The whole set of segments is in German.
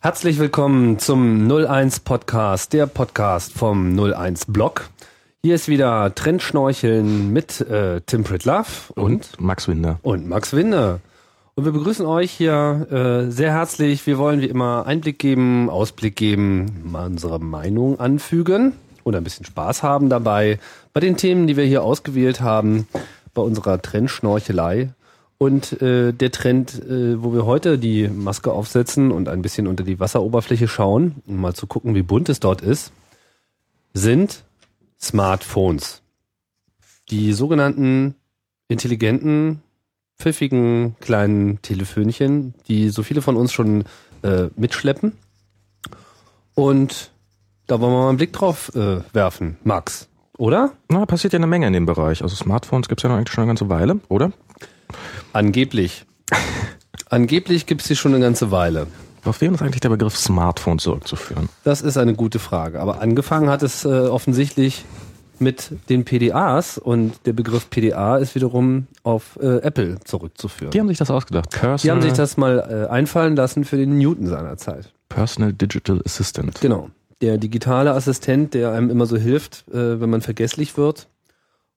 Herzlich willkommen zum 01 Podcast, der Podcast vom 01 Blog. Hier ist wieder Trendschnorcheln mit äh, Tim Pritlove und, und Max Winder. Und Max Winder. Und wir begrüßen euch hier äh, sehr herzlich. Wir wollen wie immer Einblick geben, Ausblick geben, mal unsere Meinung anfügen und ein bisschen Spaß haben dabei bei den Themen, die wir hier ausgewählt haben, bei unserer Trendschnorchelei. Und äh, der Trend, äh, wo wir heute die Maske aufsetzen und ein bisschen unter die Wasseroberfläche schauen, um mal zu gucken, wie bunt es dort ist, sind Smartphones. Die sogenannten intelligenten, pfiffigen kleinen Telefönchen, die so viele von uns schon äh, mitschleppen. Und da wollen wir mal einen Blick drauf äh, werfen, Max, oder? Na, passiert ja eine Menge in dem Bereich. Also Smartphones gibt's ja noch eigentlich schon eine ganze Weile, oder? Angeblich. Angeblich gibt's sie schon eine ganze Weile. Auf wen ist eigentlich der Begriff Smartphone zurückzuführen? Das ist eine gute Frage. Aber angefangen hat es äh, offensichtlich mit den PDAs und der Begriff PDA ist wiederum auf äh, Apple zurückzuführen. Die haben sich das ausgedacht. Personal Die haben sich das mal äh, einfallen lassen für den Newton seiner Zeit. Personal Digital Assistant. Genau. Der digitale Assistent, der einem immer so hilft, äh, wenn man vergesslich wird.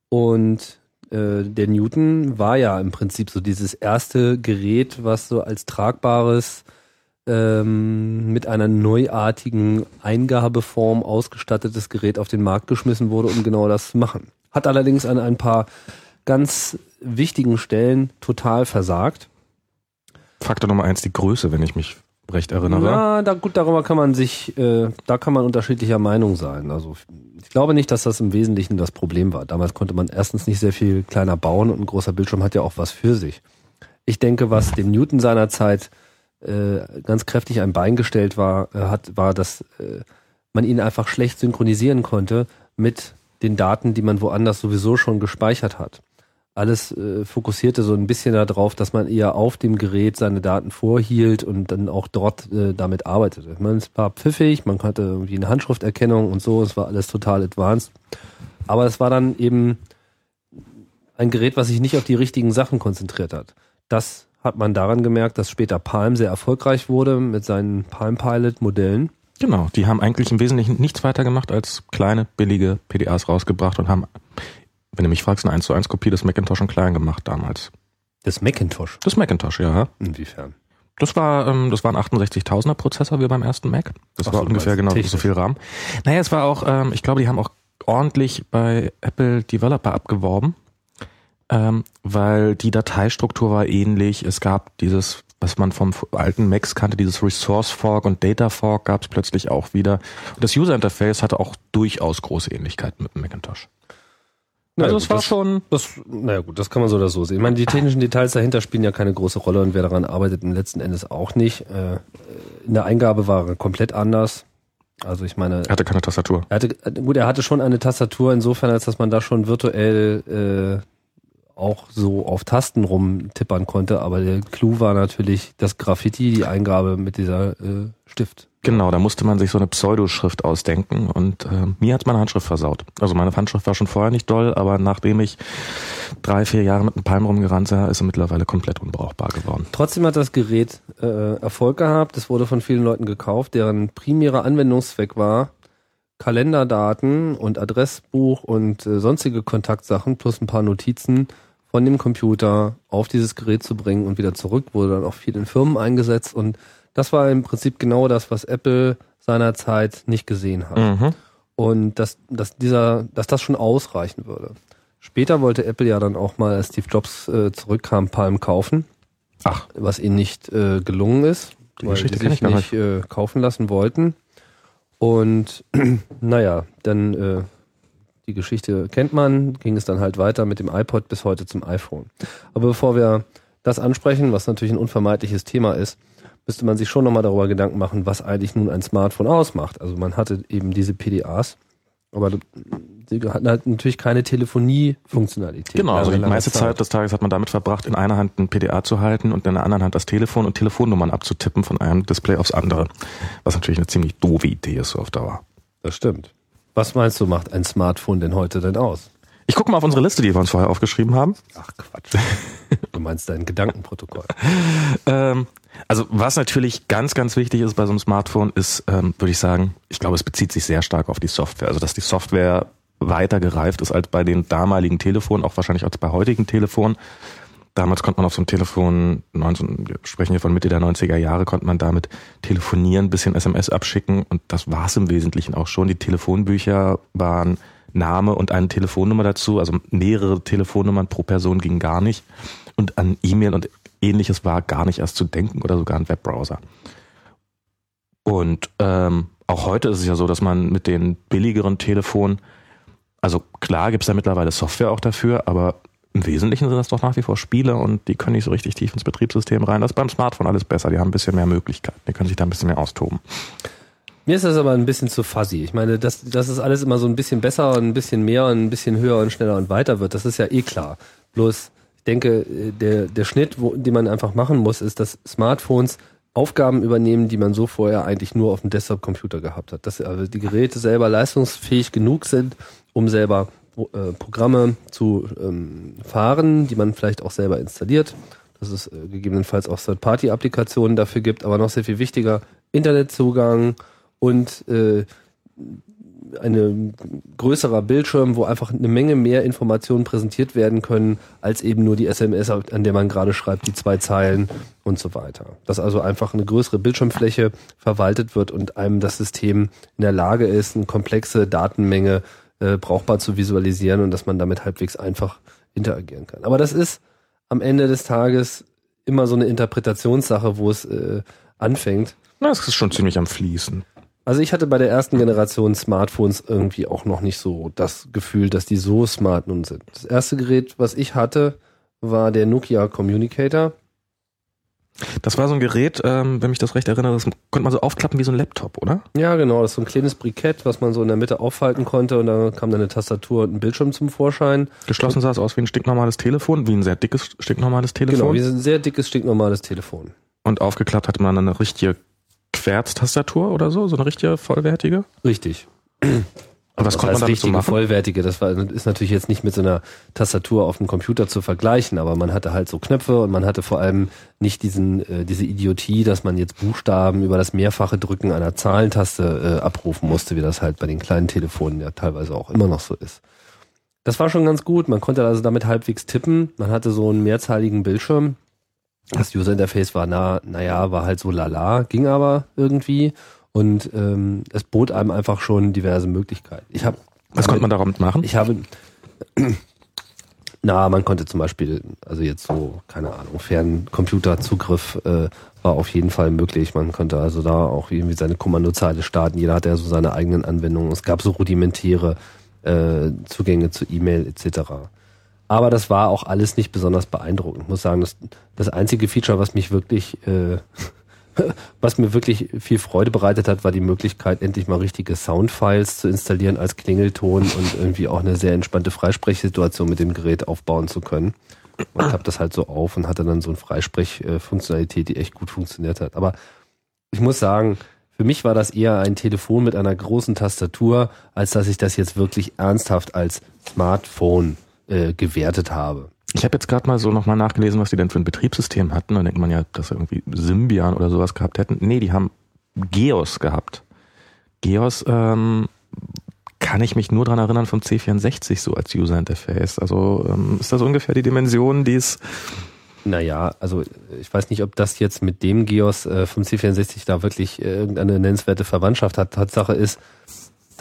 Und äh, der Newton war ja im Prinzip so dieses erste Gerät, was so als tragbares ähm, mit einer neuartigen Eingabeform ausgestattetes Gerät auf den Markt geschmissen wurde, um genau das zu machen. Hat allerdings an ein paar ganz wichtigen Stellen total versagt. Faktor Nummer eins, die Größe, wenn ich mich recht erinnere. Ja, da, gut, darüber kann man sich, äh, da kann man unterschiedlicher Meinung sein. Also ich glaube nicht, dass das im Wesentlichen das Problem war. Damals konnte man erstens nicht sehr viel kleiner bauen und ein großer Bildschirm hat ja auch was für sich. Ich denke, was dem Newton seinerzeit äh, ganz kräftig ein Bein gestellt war, äh, hat, war, dass äh, man ihn einfach schlecht synchronisieren konnte mit den Daten, die man woanders sowieso schon gespeichert hat. Alles äh, fokussierte so ein bisschen darauf, dass man eher auf dem Gerät seine Daten vorhielt und dann auch dort äh, damit arbeitete. Man war pfiffig, man hatte irgendwie eine Handschrifterkennung und so, es war alles total advanced. Aber es war dann eben ein Gerät, was sich nicht auf die richtigen Sachen konzentriert hat. Das hat man daran gemerkt, dass später Palm sehr erfolgreich wurde mit seinen Palm Pilot Modellen. Genau, die haben eigentlich im Wesentlichen nichts weiter gemacht als kleine, billige PDAs rausgebracht und haben, wenn du mich fragst, eine 1 zu 1 Kopie des Macintosh schon klein gemacht damals. Das Macintosh? Das Macintosh, ja. Inwiefern? Das war, ähm, das war ein 68.000er Prozessor wie beim ersten Mac. Das Ach war so, ungefähr genau technisch. so viel RAM. Naja, es war auch, ähm, ich glaube, die haben auch ordentlich bei Apple Developer abgeworben ähm, weil die Dateistruktur war ähnlich. Es gab dieses, was man vom alten Macs kannte, dieses Resource Fork und Data Fork gab es plötzlich auch wieder. Und das User Interface hatte auch durchaus große Ähnlichkeiten mit dem Macintosh. Also es war das, schon. Das, naja gut, das kann man so oder so sehen. Ich meine, die technischen Details dahinter spielen ja keine große Rolle und wer daran arbeitet, im letzten Endes auch nicht. Äh, in der Eingabe war er komplett anders. Also ich meine. Er hatte keine Tastatur. Er hatte, gut, er hatte schon eine Tastatur insofern, als dass man da schon virtuell äh, auch so auf Tasten rumtippern konnte, aber der Clou war natürlich das Graffiti, die Eingabe mit dieser äh, Stift. Genau, da musste man sich so eine Pseudoschrift ausdenken und äh, mir hat meine Handschrift versaut. Also meine Handschrift war schon vorher nicht doll, aber nachdem ich drei, vier Jahre mit einem Palm rumgerannt bin, ist sie mittlerweile komplett unbrauchbar geworden. Trotzdem hat das Gerät äh, Erfolg gehabt. Es wurde von vielen Leuten gekauft, deren primärer Anwendungszweck war, Kalenderdaten und Adressbuch und äh, sonstige Kontaktsachen plus ein paar Notizen von dem Computer auf dieses Gerät zu bringen und wieder zurück, wurde dann auch viel in Firmen eingesetzt und das war im Prinzip genau das, was Apple seinerzeit nicht gesehen hat. Mhm. Und dass, dass dieser, dass das schon ausreichen würde. Später wollte Apple ja dann auch mal, als Steve Jobs äh, zurückkam, Palm kaufen. Ach. Was ihnen nicht äh, gelungen ist, Die weil Geschichte sie sich nicht äh, kaufen lassen wollten. Und naja, dann äh, die Geschichte kennt man, ging es dann halt weiter mit dem iPod bis heute zum iPhone. Aber bevor wir das ansprechen, was natürlich ein unvermeidliches Thema ist, müsste man sich schon nochmal darüber Gedanken machen, was eigentlich nun ein Smartphone ausmacht. Also man hatte eben diese PDAs, aber sie hatten halt natürlich keine Telefonie-Funktionalität. Genau, also die meiste Zeit. Zeit des Tages hat man damit verbracht, in einer Hand ein PDA zu halten und in der anderen Hand das Telefon und Telefonnummern abzutippen von einem Display aufs andere. Was natürlich eine ziemlich doofe Idee ist so auf Dauer. Das stimmt. Was meinst du, macht ein Smartphone denn heute denn aus? Ich gucke mal auf unsere Liste, die wir uns vorher aufgeschrieben haben. Ach Quatsch. Du meinst dein Gedankenprotokoll. ähm, Also was natürlich ganz, ganz wichtig ist bei so einem Smartphone, ist, ähm, würde ich sagen, ich glaube, es bezieht sich sehr stark auf die Software. Also dass die Software weiter gereift ist als bei den damaligen Telefonen, auch wahrscheinlich als bei heutigen Telefonen. Damals konnte man auf so einem Telefon, 19, wir sprechen hier von Mitte der 90er Jahre, konnte man damit telefonieren, bisschen SMS abschicken und das war es im Wesentlichen auch schon. Die Telefonbücher waren Name und eine Telefonnummer dazu, also mehrere Telefonnummern pro Person ging gar nicht. Und an E-Mail und ähnliches war gar nicht erst zu denken oder sogar ein Webbrowser. Und ähm, auch heute ist es ja so, dass man mit den billigeren Telefonen, also klar gibt es da mittlerweile Software auch dafür, aber im Wesentlichen sind das doch nach wie vor Spiele und die können nicht so richtig tief ins Betriebssystem rein. Das ist beim Smartphone alles besser. Die haben ein bisschen mehr Möglichkeiten. Die können sich da ein bisschen mehr austoben. Mir ist das aber ein bisschen zu fuzzy. Ich meine, dass, dass es alles immer so ein bisschen besser und ein bisschen mehr und ein bisschen höher und schneller und weiter wird, das ist ja eh klar. Bloß, denke, der, der Schnitt, wo, den man einfach machen muss, ist, dass Smartphones Aufgaben übernehmen, die man so vorher eigentlich nur auf dem Desktop-Computer gehabt hat. Dass also die Geräte selber leistungsfähig genug sind, um selber äh, Programme zu ähm, fahren, die man vielleicht auch selber installiert. Dass es äh, gegebenenfalls auch Third-Party-Applikationen dafür gibt, aber noch sehr viel wichtiger, Internetzugang und äh, eine größerer Bildschirm, wo einfach eine Menge mehr Informationen präsentiert werden können, als eben nur die SMS, an der man gerade schreibt, die zwei Zeilen und so weiter. Dass also einfach eine größere Bildschirmfläche verwaltet wird und einem das System in der Lage ist, eine komplexe Datenmenge äh, brauchbar zu visualisieren und dass man damit halbwegs einfach interagieren kann. Aber das ist am Ende des Tages immer so eine Interpretationssache, wo es äh, anfängt. Na, es ist schon ziemlich am Fließen. Also ich hatte bei der ersten Generation Smartphones irgendwie auch noch nicht so das Gefühl, dass die so smart nun sind. Das erste Gerät, was ich hatte, war der Nokia Communicator. Das war so ein Gerät, ähm, wenn mich das recht erinnere, das konnte man so aufklappen wie so ein Laptop, oder? Ja, genau. Das ist so ein kleines Brikett, was man so in der Mitte aufhalten konnte und da kam dann eine Tastatur und ein Bildschirm zum Vorschein. Geschlossen sah es aus wie ein stinknormales Telefon, wie ein sehr dickes, stinknormales Telefon. Genau, wie ein sehr dickes, stinknormales Telefon. Und aufgeklappt hatte man dann eine richtige Querztastatur oder so, so eine richtige vollwertige? Richtig. Und was, konnte man damit so machen? vollwertige, das war, ist natürlich jetzt nicht mit so einer Tastatur auf dem Computer zu vergleichen, aber man hatte halt so Knöpfe und man hatte vor allem nicht diesen, äh, diese Idiotie, dass man jetzt Buchstaben über das mehrfache Drücken einer Zahlentaste äh, abrufen musste, wie das halt bei den kleinen Telefonen ja teilweise auch immer noch so ist. Das war schon ganz gut, man konnte also damit halbwegs tippen, man hatte so einen mehrzeiligen Bildschirm. Das User Interface war na, naja, war halt so lala, ging aber irgendwie. Und ähm, es bot einem einfach schon diverse Möglichkeiten. Ich hab, Was konnte man damit machen? Ich habe, na, man konnte zum Beispiel, also jetzt so, keine Ahnung, Ferncomputerzugriff äh, war auf jeden Fall möglich. Man konnte also da auch irgendwie seine Kommandozeile starten. Jeder hatte ja so seine eigenen Anwendungen. Es gab so rudimentäre äh, Zugänge zu E-Mail etc. Aber das war auch alles nicht besonders beeindruckend. Ich muss sagen, das, das einzige Feature, was mich wirklich äh, Was mir wirklich viel Freude bereitet hat, war die Möglichkeit, endlich mal richtige Soundfiles zu installieren als Klingelton und irgendwie auch eine sehr entspannte Freisprechsituation mit dem Gerät aufbauen zu können. Und ich habe das halt so auf und hatte dann so eine Freisprechfunktionalität, die echt gut funktioniert hat. Aber ich muss sagen, für mich war das eher ein Telefon mit einer großen Tastatur, als dass ich das jetzt wirklich ernsthaft als Smartphone äh, gewertet habe. Ich habe jetzt gerade mal so nochmal nachgelesen, was die denn für ein Betriebssystem hatten. Dann denkt man ja, dass sie irgendwie Symbian oder sowas gehabt hätten. Nee, die haben Geos gehabt. Geos ähm, kann ich mich nur dran erinnern vom C64 so als User Interface. Also ähm, ist das ungefähr die Dimension, die es naja, also ich weiß nicht, ob das jetzt mit dem Geos äh, vom C64 da wirklich äh, irgendeine nennenswerte Verwandtschaft hat. Tatsache ist,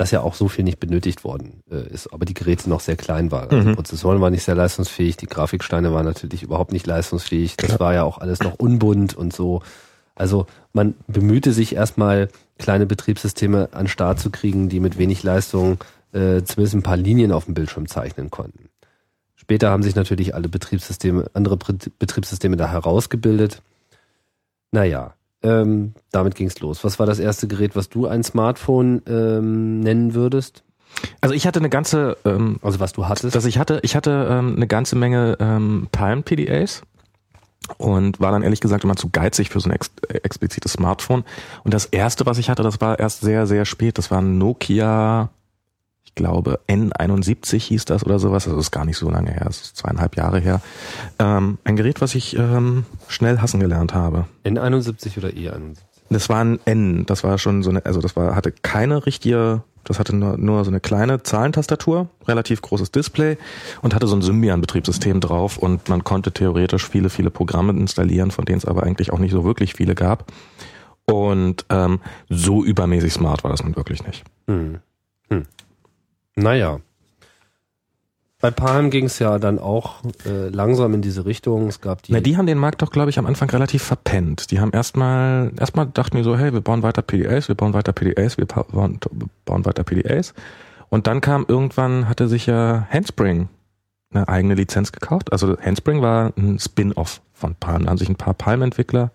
dass ja auch so viel nicht benötigt worden äh, ist, aber die Geräte noch sehr klein waren. Also mhm. Die Prozessoren waren nicht sehr leistungsfähig, die Grafiksteine waren natürlich überhaupt nicht leistungsfähig. Das war ja auch alles noch unbunt und so. Also man bemühte sich erstmal, kleine Betriebssysteme an Start zu kriegen, die mit wenig Leistung äh, zumindest ein paar Linien auf dem Bildschirm zeichnen konnten. Später haben sich natürlich alle Betriebssysteme, andere Betriebssysteme da herausgebildet. Naja, ähm, damit ging's los. Was war das erste Gerät, was du ein Smartphone ähm, nennen würdest? Also ich hatte eine ganze, ähm, also was du hattest? dass ich hatte, ich hatte ähm, eine ganze Menge ähm, Palm PDAs und war dann ehrlich gesagt immer zu geizig für so ein ex äh, explizites Smartphone. Und das erste, was ich hatte, das war erst sehr, sehr spät. Das war ein Nokia, glaube N71 hieß das oder sowas, also das ist gar nicht so lange her, das ist zweieinhalb Jahre her. Ähm, ein Gerät, was ich ähm, schnell hassen gelernt habe. N71 oder E71? Das war ein N, das war schon so eine, also das war, hatte keine richtige, das hatte nur, nur so eine kleine Zahlentastatur, relativ großes Display und hatte so ein Symbian-Betriebssystem drauf und man konnte theoretisch viele, viele Programme installieren, von denen es aber eigentlich auch nicht so wirklich viele gab. Und ähm, so übermäßig smart war das nun wirklich nicht. Hm. Hm. Naja. Bei Palm ging es ja dann auch äh, langsam in diese Richtung. Es gab die. Na, die haben den Markt doch, glaube ich, am Anfang relativ verpennt. Die haben erstmal, erstmal dachten die so, hey, wir bauen weiter PDAs, wir bauen weiter PDAs, wir bauen, bauen weiter PDAs. Und dann kam irgendwann, hatte sich ja Handspring eine eigene Lizenz gekauft. Also Handspring war ein Spin-off von Palm. Da haben sich ein paar Palm-Entwickler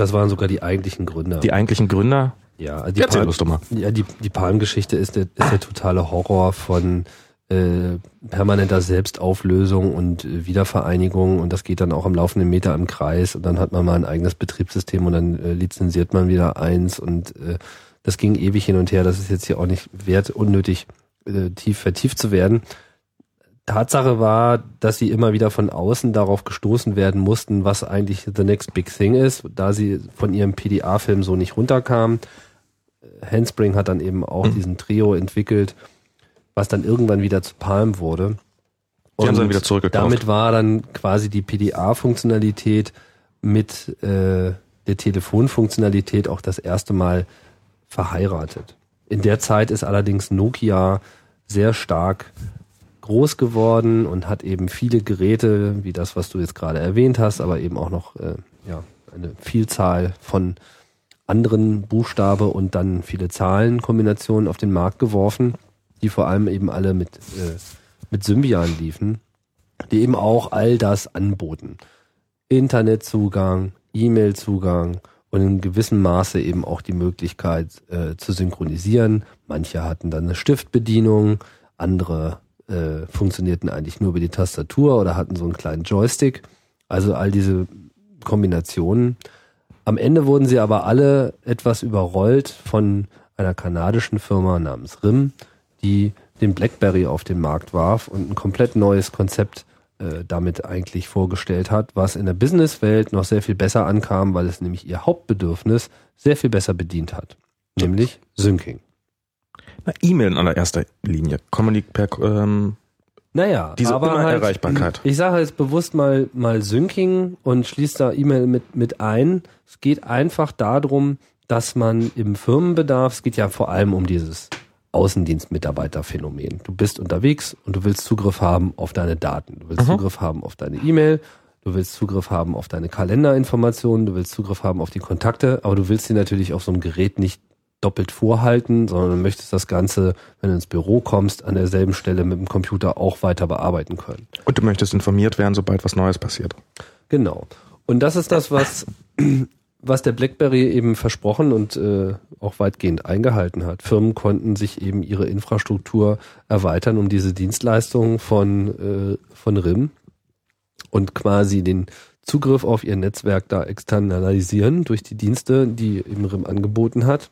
das waren sogar die eigentlichen Gründer. Die eigentlichen Gründer? Ja, die Palm. Ja, die, die Palm-Geschichte ist der, ist der totale Horror von äh, permanenter Selbstauflösung und äh, Wiedervereinigung und das geht dann auch am laufenden Meter im Kreis und dann hat man mal ein eigenes Betriebssystem und dann äh, lizenziert man wieder eins und äh, das ging ewig hin und her. Das ist jetzt hier auch nicht wert, unnötig äh, tief vertieft zu werden. Tatsache war, dass sie immer wieder von außen darauf gestoßen werden mussten, was eigentlich the next big thing ist, da sie von ihrem PDA-Film so nicht runterkamen. Handspring hat dann eben auch mhm. diesen Trio entwickelt, was dann irgendwann wieder zu Palm wurde. Die haben sie dann wieder zurückgekauft. Damit war dann quasi die PDA-Funktionalität mit äh, der Telefonfunktionalität auch das erste Mal verheiratet. In der Zeit ist allerdings Nokia sehr stark groß geworden und hat eben viele Geräte, wie das, was du jetzt gerade erwähnt hast, aber eben auch noch äh, ja, eine Vielzahl von anderen Buchstabe und dann viele Zahlenkombinationen auf den Markt geworfen, die vor allem eben alle mit, äh, mit Symbian liefen, die eben auch all das anboten. Internetzugang, E-Mail-Zugang und in gewissem Maße eben auch die Möglichkeit äh, zu synchronisieren. Manche hatten dann eine Stiftbedienung, andere äh, funktionierten eigentlich nur über die Tastatur oder hatten so einen kleinen Joystick. Also all diese Kombinationen. Am Ende wurden sie aber alle etwas überrollt von einer kanadischen Firma namens RIM, die den BlackBerry auf den Markt warf und ein komplett neues Konzept äh, damit eigentlich vorgestellt hat, was in der Businesswelt noch sehr viel besser ankam, weil es nämlich ihr Hauptbedürfnis sehr viel besser bedient hat, nämlich Syncing. E-Mail in allererster Linie. Kommunik per ähm, naja, diese aber halt, Erreichbarkeit. Ich sage jetzt bewusst mal mal Syncing und schließe da E-Mail mit mit ein. Es geht einfach darum, dass man im Firmenbedarf, es geht ja vor allem um dieses Außendienstmitarbeiterphänomen. Du bist unterwegs und du willst Zugriff haben auf deine Daten. Du willst mhm. Zugriff haben auf deine E-Mail. Du willst Zugriff haben auf deine Kalenderinformationen. Du willst Zugriff haben auf die Kontakte. Aber du willst sie natürlich auf so einem Gerät nicht doppelt vorhalten, sondern du möchtest das Ganze, wenn du ins Büro kommst, an derselben Stelle mit dem Computer auch weiter bearbeiten können. Und du möchtest informiert werden, sobald was Neues passiert. Genau. Und das ist das, was, was der BlackBerry eben versprochen und äh, auch weitgehend eingehalten hat. Firmen konnten sich eben ihre Infrastruktur erweitern, um diese Dienstleistungen von, äh, von RIM und quasi den Zugriff auf ihr Netzwerk da externalisieren durch die Dienste, die eben RIM angeboten hat.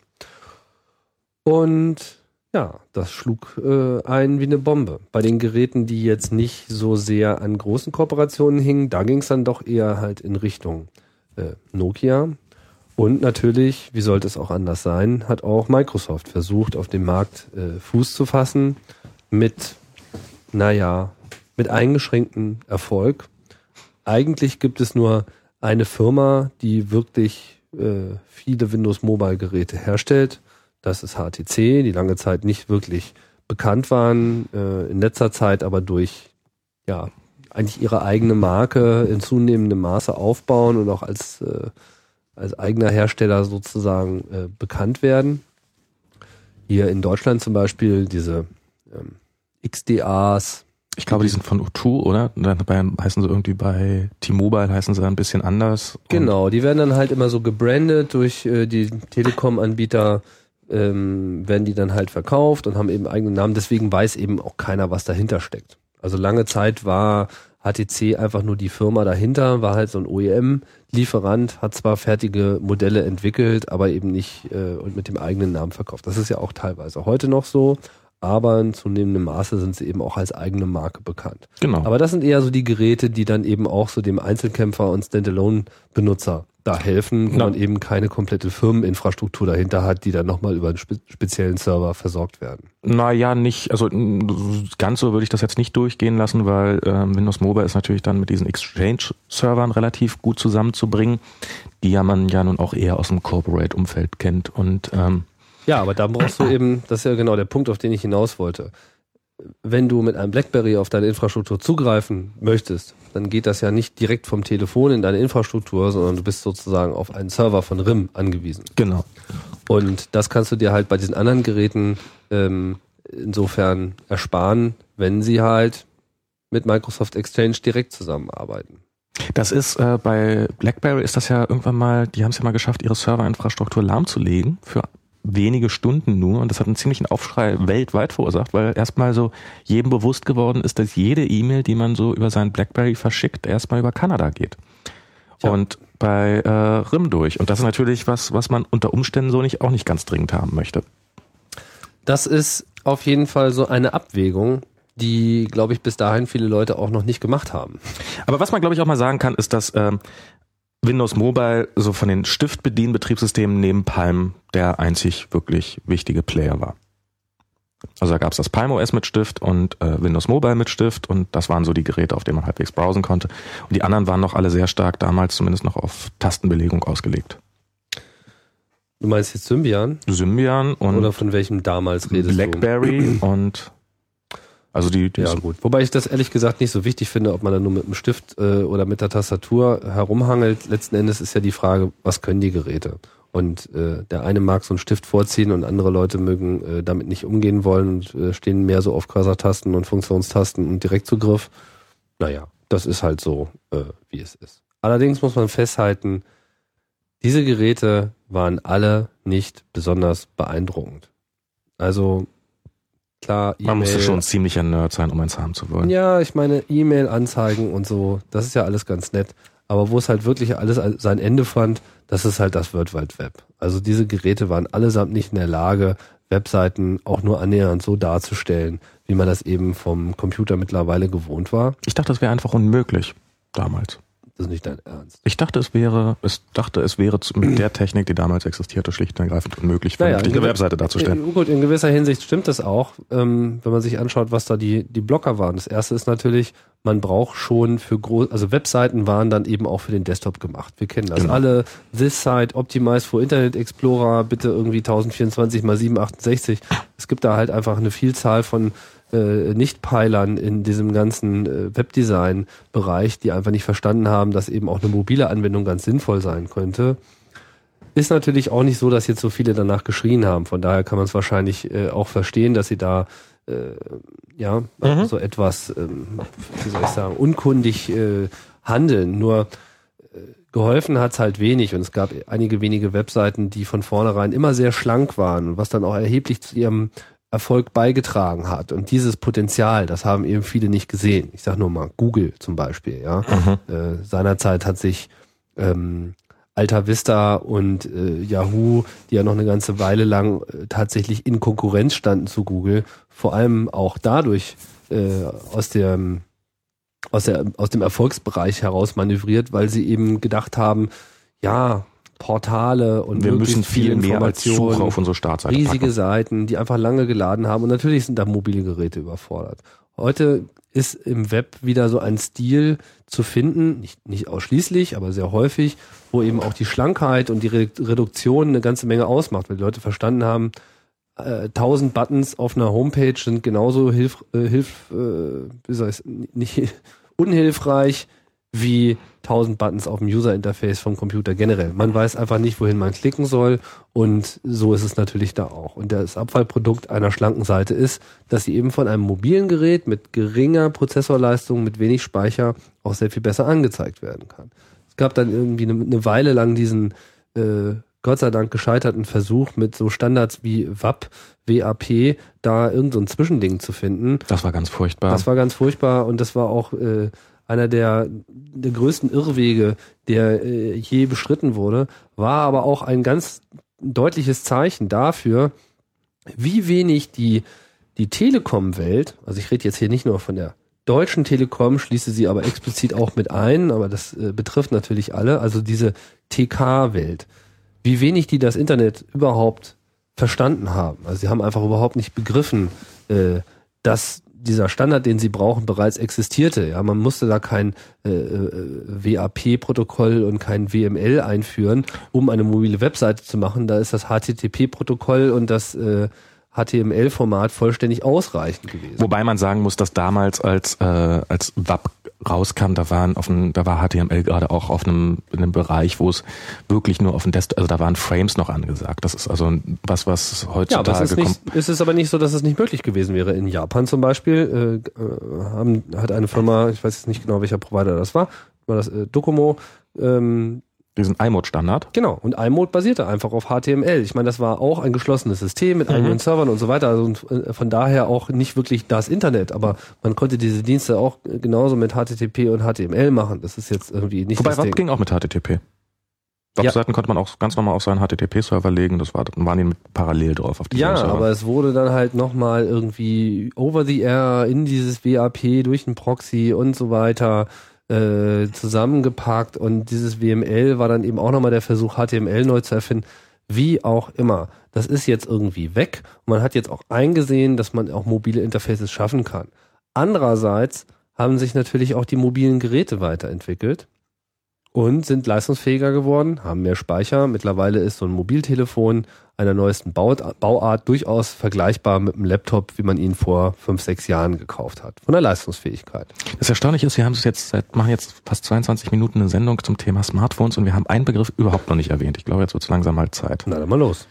Und ja, das schlug äh, ein wie eine Bombe. Bei den Geräten, die jetzt nicht so sehr an großen Kooperationen hingen, da ging es dann doch eher halt in Richtung äh, Nokia. Und natürlich, wie sollte es auch anders sein, hat auch Microsoft versucht, auf dem Markt äh, Fuß zu fassen mit, naja, mit eingeschränktem Erfolg. Eigentlich gibt es nur eine Firma, die wirklich äh, viele Windows Mobile Geräte herstellt das ist HTC, die lange Zeit nicht wirklich bekannt waren, äh, in letzter Zeit aber durch ja eigentlich ihre eigene Marke in zunehmendem Maße aufbauen und auch als äh, als eigener Hersteller sozusagen äh, bekannt werden. Hier in Deutschland zum Beispiel diese ähm, XDAs. Ich glaube, die sind von O2, oder? Dabei heißen sie irgendwie bei T-Mobile heißen sie ein bisschen anders. Genau, die werden dann halt immer so gebrandet durch äh, die Telekom-Anbieter ähm, werden die dann halt verkauft und haben eben eigenen Namen. Deswegen weiß eben auch keiner, was dahinter steckt. Also lange Zeit war HTC einfach nur die Firma dahinter, war halt so ein OEM-Lieferant, hat zwar fertige Modelle entwickelt, aber eben nicht äh, und mit dem eigenen Namen verkauft. Das ist ja auch teilweise heute noch so. Aber in zunehmendem Maße sind sie eben auch als eigene Marke bekannt. Genau. Aber das sind eher so die Geräte, die dann eben auch so dem Einzelkämpfer und Standalone-Benutzer da helfen, wo ja. man eben keine komplette Firmeninfrastruktur dahinter hat, die dann nochmal über einen spe speziellen Server versorgt werden. Naja, nicht, also ganz so würde ich das jetzt nicht durchgehen lassen, weil ähm, Windows Mobile ist natürlich dann mit diesen Exchange-Servern relativ gut zusammenzubringen, die ja man ja nun auch eher aus dem Corporate-Umfeld kennt und ähm, ja, aber da brauchst du eben, das ist ja genau der Punkt, auf den ich hinaus wollte. Wenn du mit einem BlackBerry auf deine Infrastruktur zugreifen möchtest, dann geht das ja nicht direkt vom Telefon in deine Infrastruktur, sondern du bist sozusagen auf einen Server von RIM angewiesen. Genau. Und das kannst du dir halt bei diesen anderen Geräten ähm, insofern ersparen, wenn sie halt mit Microsoft Exchange direkt zusammenarbeiten. Das ist äh, bei BlackBerry ist das ja irgendwann mal, die haben es ja mal geschafft, ihre Serverinfrastruktur lahmzulegen für wenige Stunden nur und das hat einen ziemlichen Aufschrei weltweit verursacht, weil erstmal so jedem bewusst geworden ist, dass jede E-Mail, die man so über seinen BlackBerry verschickt, erstmal über Kanada geht. Ja. Und bei äh, RIM durch. Und das ist natürlich was, was man unter Umständen so nicht auch nicht ganz dringend haben möchte. Das ist auf jeden Fall so eine Abwägung, die, glaube ich, bis dahin viele Leute auch noch nicht gemacht haben. Aber was man, glaube ich, auch mal sagen kann, ist, dass ähm, Windows Mobile so von den Stift-Bedienbetriebssystemen neben Palm der einzig wirklich wichtige Player war. Also da gab es das Palm OS mit Stift und äh, Windows Mobile mit Stift und das waren so die Geräte, auf denen man halbwegs browsen konnte. Und die anderen waren noch alle sehr stark damals zumindest noch auf Tastenbelegung ausgelegt. Du meinst jetzt Symbian? Symbian und oder von welchem damals redest Blackberry du? und also die, die ja gut. Wobei ich das ehrlich gesagt nicht so wichtig finde, ob man da nur mit dem Stift äh, oder mit der Tastatur herumhangelt. Letzten Endes ist ja die Frage, was können die Geräte? Und äh, der eine mag so einen Stift vorziehen und andere Leute mögen äh, damit nicht umgehen wollen und äh, stehen mehr so auf Cursor-Tasten und Funktionstasten und Direktzugriff. Naja, das ist halt so, äh, wie es ist. Allerdings muss man festhalten, diese Geräte waren alle nicht besonders beeindruckend. Also klar, E-Mail. Man musste schon ziemlich ein Nerd sein, um eins haben zu wollen. Ja, ich meine, E-Mail-Anzeigen und so, das ist ja alles ganz nett. Aber wo es halt wirklich alles sein Ende fand, das ist halt das World Wide Web. Also diese Geräte waren allesamt nicht in der Lage, Webseiten auch nur annähernd so darzustellen, wie man das eben vom Computer mittlerweile gewohnt war. Ich dachte, das wäre einfach unmöglich damals. Das ist nicht dein Ernst. Ich dachte, es wäre, ich dachte, es wäre mit der Technik, die damals existierte, schlicht und ergreifend unmöglich, vernünftig naja, eine Webseite darzustellen. Gut, in gewisser Hinsicht stimmt das auch, ähm, wenn man sich anschaut, was da die, die Blocker waren. Das erste ist natürlich, man braucht schon für groß, also Webseiten waren dann eben auch für den Desktop gemacht. Wir kennen das genau. alle. This Site Optimized for Internet Explorer, bitte irgendwie 1024 mal 768. Es gibt da halt einfach eine Vielzahl von äh, Nichtpeilern in diesem ganzen äh, Webdesign-Bereich, die einfach nicht verstanden haben, dass eben auch eine mobile Anwendung ganz sinnvoll sein könnte. Ist natürlich auch nicht so, dass jetzt so viele danach geschrien haben. Von daher kann man es wahrscheinlich äh, auch verstehen, dass sie da äh, ja mhm. so etwas, ähm, wie soll ich sagen, unkundig äh, handeln. Nur geholfen hat's halt wenig und es gab einige wenige Webseiten, die von vornherein immer sehr schlank waren, was dann auch erheblich zu ihrem Erfolg beigetragen hat. Und dieses Potenzial, das haben eben viele nicht gesehen. Ich sage nur mal Google zum Beispiel. Ja, mhm. äh, seinerzeit hat sich ähm, Alta Vista und äh, Yahoo, die ja noch eine ganze Weile lang äh, tatsächlich in Konkurrenz standen zu Google, vor allem auch dadurch äh, aus dem aus, der, aus dem Erfolgsbereich heraus manövriert, weil sie eben gedacht haben, ja, Portale und wir müssen viel mehr als Suche auf unsere Startseite riesige packen. Seiten, die einfach lange geladen haben und natürlich sind da mobile Geräte überfordert. Heute ist im Web wieder so ein Stil zu finden, nicht, nicht ausschließlich, aber sehr häufig, wo eben auch die Schlankheit und die Reduktion eine ganze Menge ausmacht, weil die Leute verstanden haben, äh, tausend äh, Buttons auf einer Homepage sind genauso hilf, äh, hilf äh, wie soll ich nicht unhilfreich wie 1000 Buttons auf dem User-Interface vom Computer generell. Man weiß einfach nicht, wohin man klicken soll und so ist es natürlich da auch. Und das Abfallprodukt einer schlanken Seite ist, dass sie eben von einem mobilen Gerät mit geringer Prozessorleistung, mit wenig Speicher auch sehr viel besser angezeigt werden kann. Es gab dann irgendwie eine, eine Weile lang diesen äh, Gott sei Dank gescheiterten Versuch mit so Standards wie WAP, WAP, da irgendein so Zwischending zu finden. Das war ganz furchtbar. Das war ganz furchtbar und das war auch äh, einer der, der größten Irrwege, der äh, je beschritten wurde, war aber auch ein ganz deutliches Zeichen dafür, wie wenig die, die Telekom-Welt, also ich rede jetzt hier nicht nur von der deutschen Telekom, schließe sie aber explizit auch mit ein, aber das äh, betrifft natürlich alle, also diese TK-Welt, wie wenig die das Internet überhaupt verstanden haben. Also sie haben einfach überhaupt nicht begriffen, äh, dass dieser Standard, den sie brauchen, bereits existierte. Ja, man musste da kein äh, äh WAP-Protokoll und kein WML einführen, um eine mobile Webseite zu machen. Da ist das HTTP-Protokoll und das äh, HTML-Format vollständig ausreichend gewesen. Wobei man sagen muss, dass damals als äh, als WAP rauskam, da waren auf einem, da war HTML gerade auch auf einem, in einem Bereich, wo es wirklich nur auf dem Desktop, also da waren Frames noch angesagt. Das ist also was, was heutzutage ja, aber es ist, nicht, es ist aber nicht so, dass es nicht möglich gewesen wäre. In Japan zum Beispiel äh, äh haben, hat eine Firma, ich weiß jetzt nicht genau, welcher Provider das war, war das äh, Docomo, ähm, diesen iMode-Standard. Genau. Und iMode basierte einfach auf HTML. Ich meine, das war auch ein geschlossenes System mit mhm. eigenen Servern und so weiter. Also äh, von daher auch nicht wirklich das Internet. Aber man konnte diese Dienste auch genauso mit HTTP und HTML machen. Das ist jetzt irgendwie nicht Wobei, das Ding. ging auch mit HTTP. Webseiten ja. konnte man auch ganz normal auf seinen HTTP-Server legen. Das war, waren die mit parallel drauf auf die Ja, Server. aber es wurde dann halt nochmal irgendwie over the air in dieses WAP durch einen Proxy und so weiter äh, zusammengepackt und dieses WML war dann eben auch nochmal der Versuch, HTML neu zu erfinden. Wie auch immer. Das ist jetzt irgendwie weg man hat jetzt auch eingesehen, dass man auch mobile Interfaces schaffen kann. Andererseits haben sich natürlich auch die mobilen Geräte weiterentwickelt und sind leistungsfähiger geworden, haben mehr Speicher. Mittlerweile ist so ein Mobiltelefon einer neuesten Bauart durchaus vergleichbar mit einem Laptop, wie man ihn vor fünf, sechs Jahren gekauft hat. Von der Leistungsfähigkeit. Das Erstaunliche ist, wir haben es jetzt seit, machen jetzt fast 22 Minuten eine Sendung zum Thema Smartphones und wir haben einen Begriff überhaupt noch nicht erwähnt. Ich glaube, jetzt wird es langsam mal Zeit. Na dann mal los.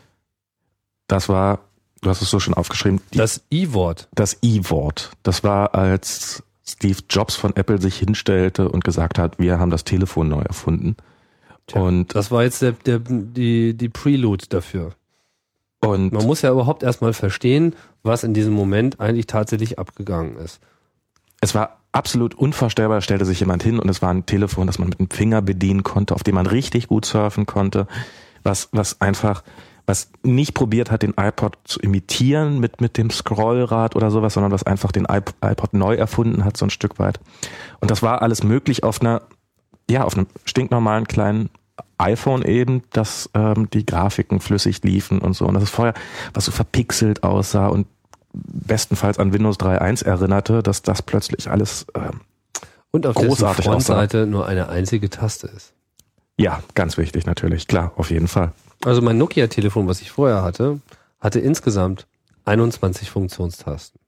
Das war, du hast es so schon aufgeschrieben. Das I-Wort. Das I-Wort. Das war, als Steve Jobs von Apple sich hinstellte und gesagt hat, wir haben das Telefon neu erfunden. Tja, und das war jetzt der, der, die, die Prelude dafür. Und man muss ja überhaupt erstmal verstehen, was in diesem Moment eigentlich tatsächlich abgegangen ist. Es war absolut unvorstellbar, stellte sich jemand hin und es war ein Telefon, das man mit dem Finger bedienen konnte, auf dem man richtig gut surfen konnte, was, was einfach, was nicht probiert hat, den iPod zu imitieren mit, mit dem Scrollrad oder sowas, sondern was einfach den iPod neu erfunden hat, so ein Stück weit. Und das war alles möglich auf einer, ja, auf einem stinknormalen kleinen iPhone eben, dass ähm, die Grafiken flüssig liefen und so. Und das ist vorher, was so verpixelt aussah und bestenfalls an Windows 3.1 erinnerte, dass das plötzlich alles ähm, und auf großartig der Frontseite aussah. nur eine einzige Taste ist. Ja, ganz wichtig natürlich, klar, auf jeden Fall. Also mein Nokia-Telefon, was ich vorher hatte, hatte insgesamt 21 Funktionstasten.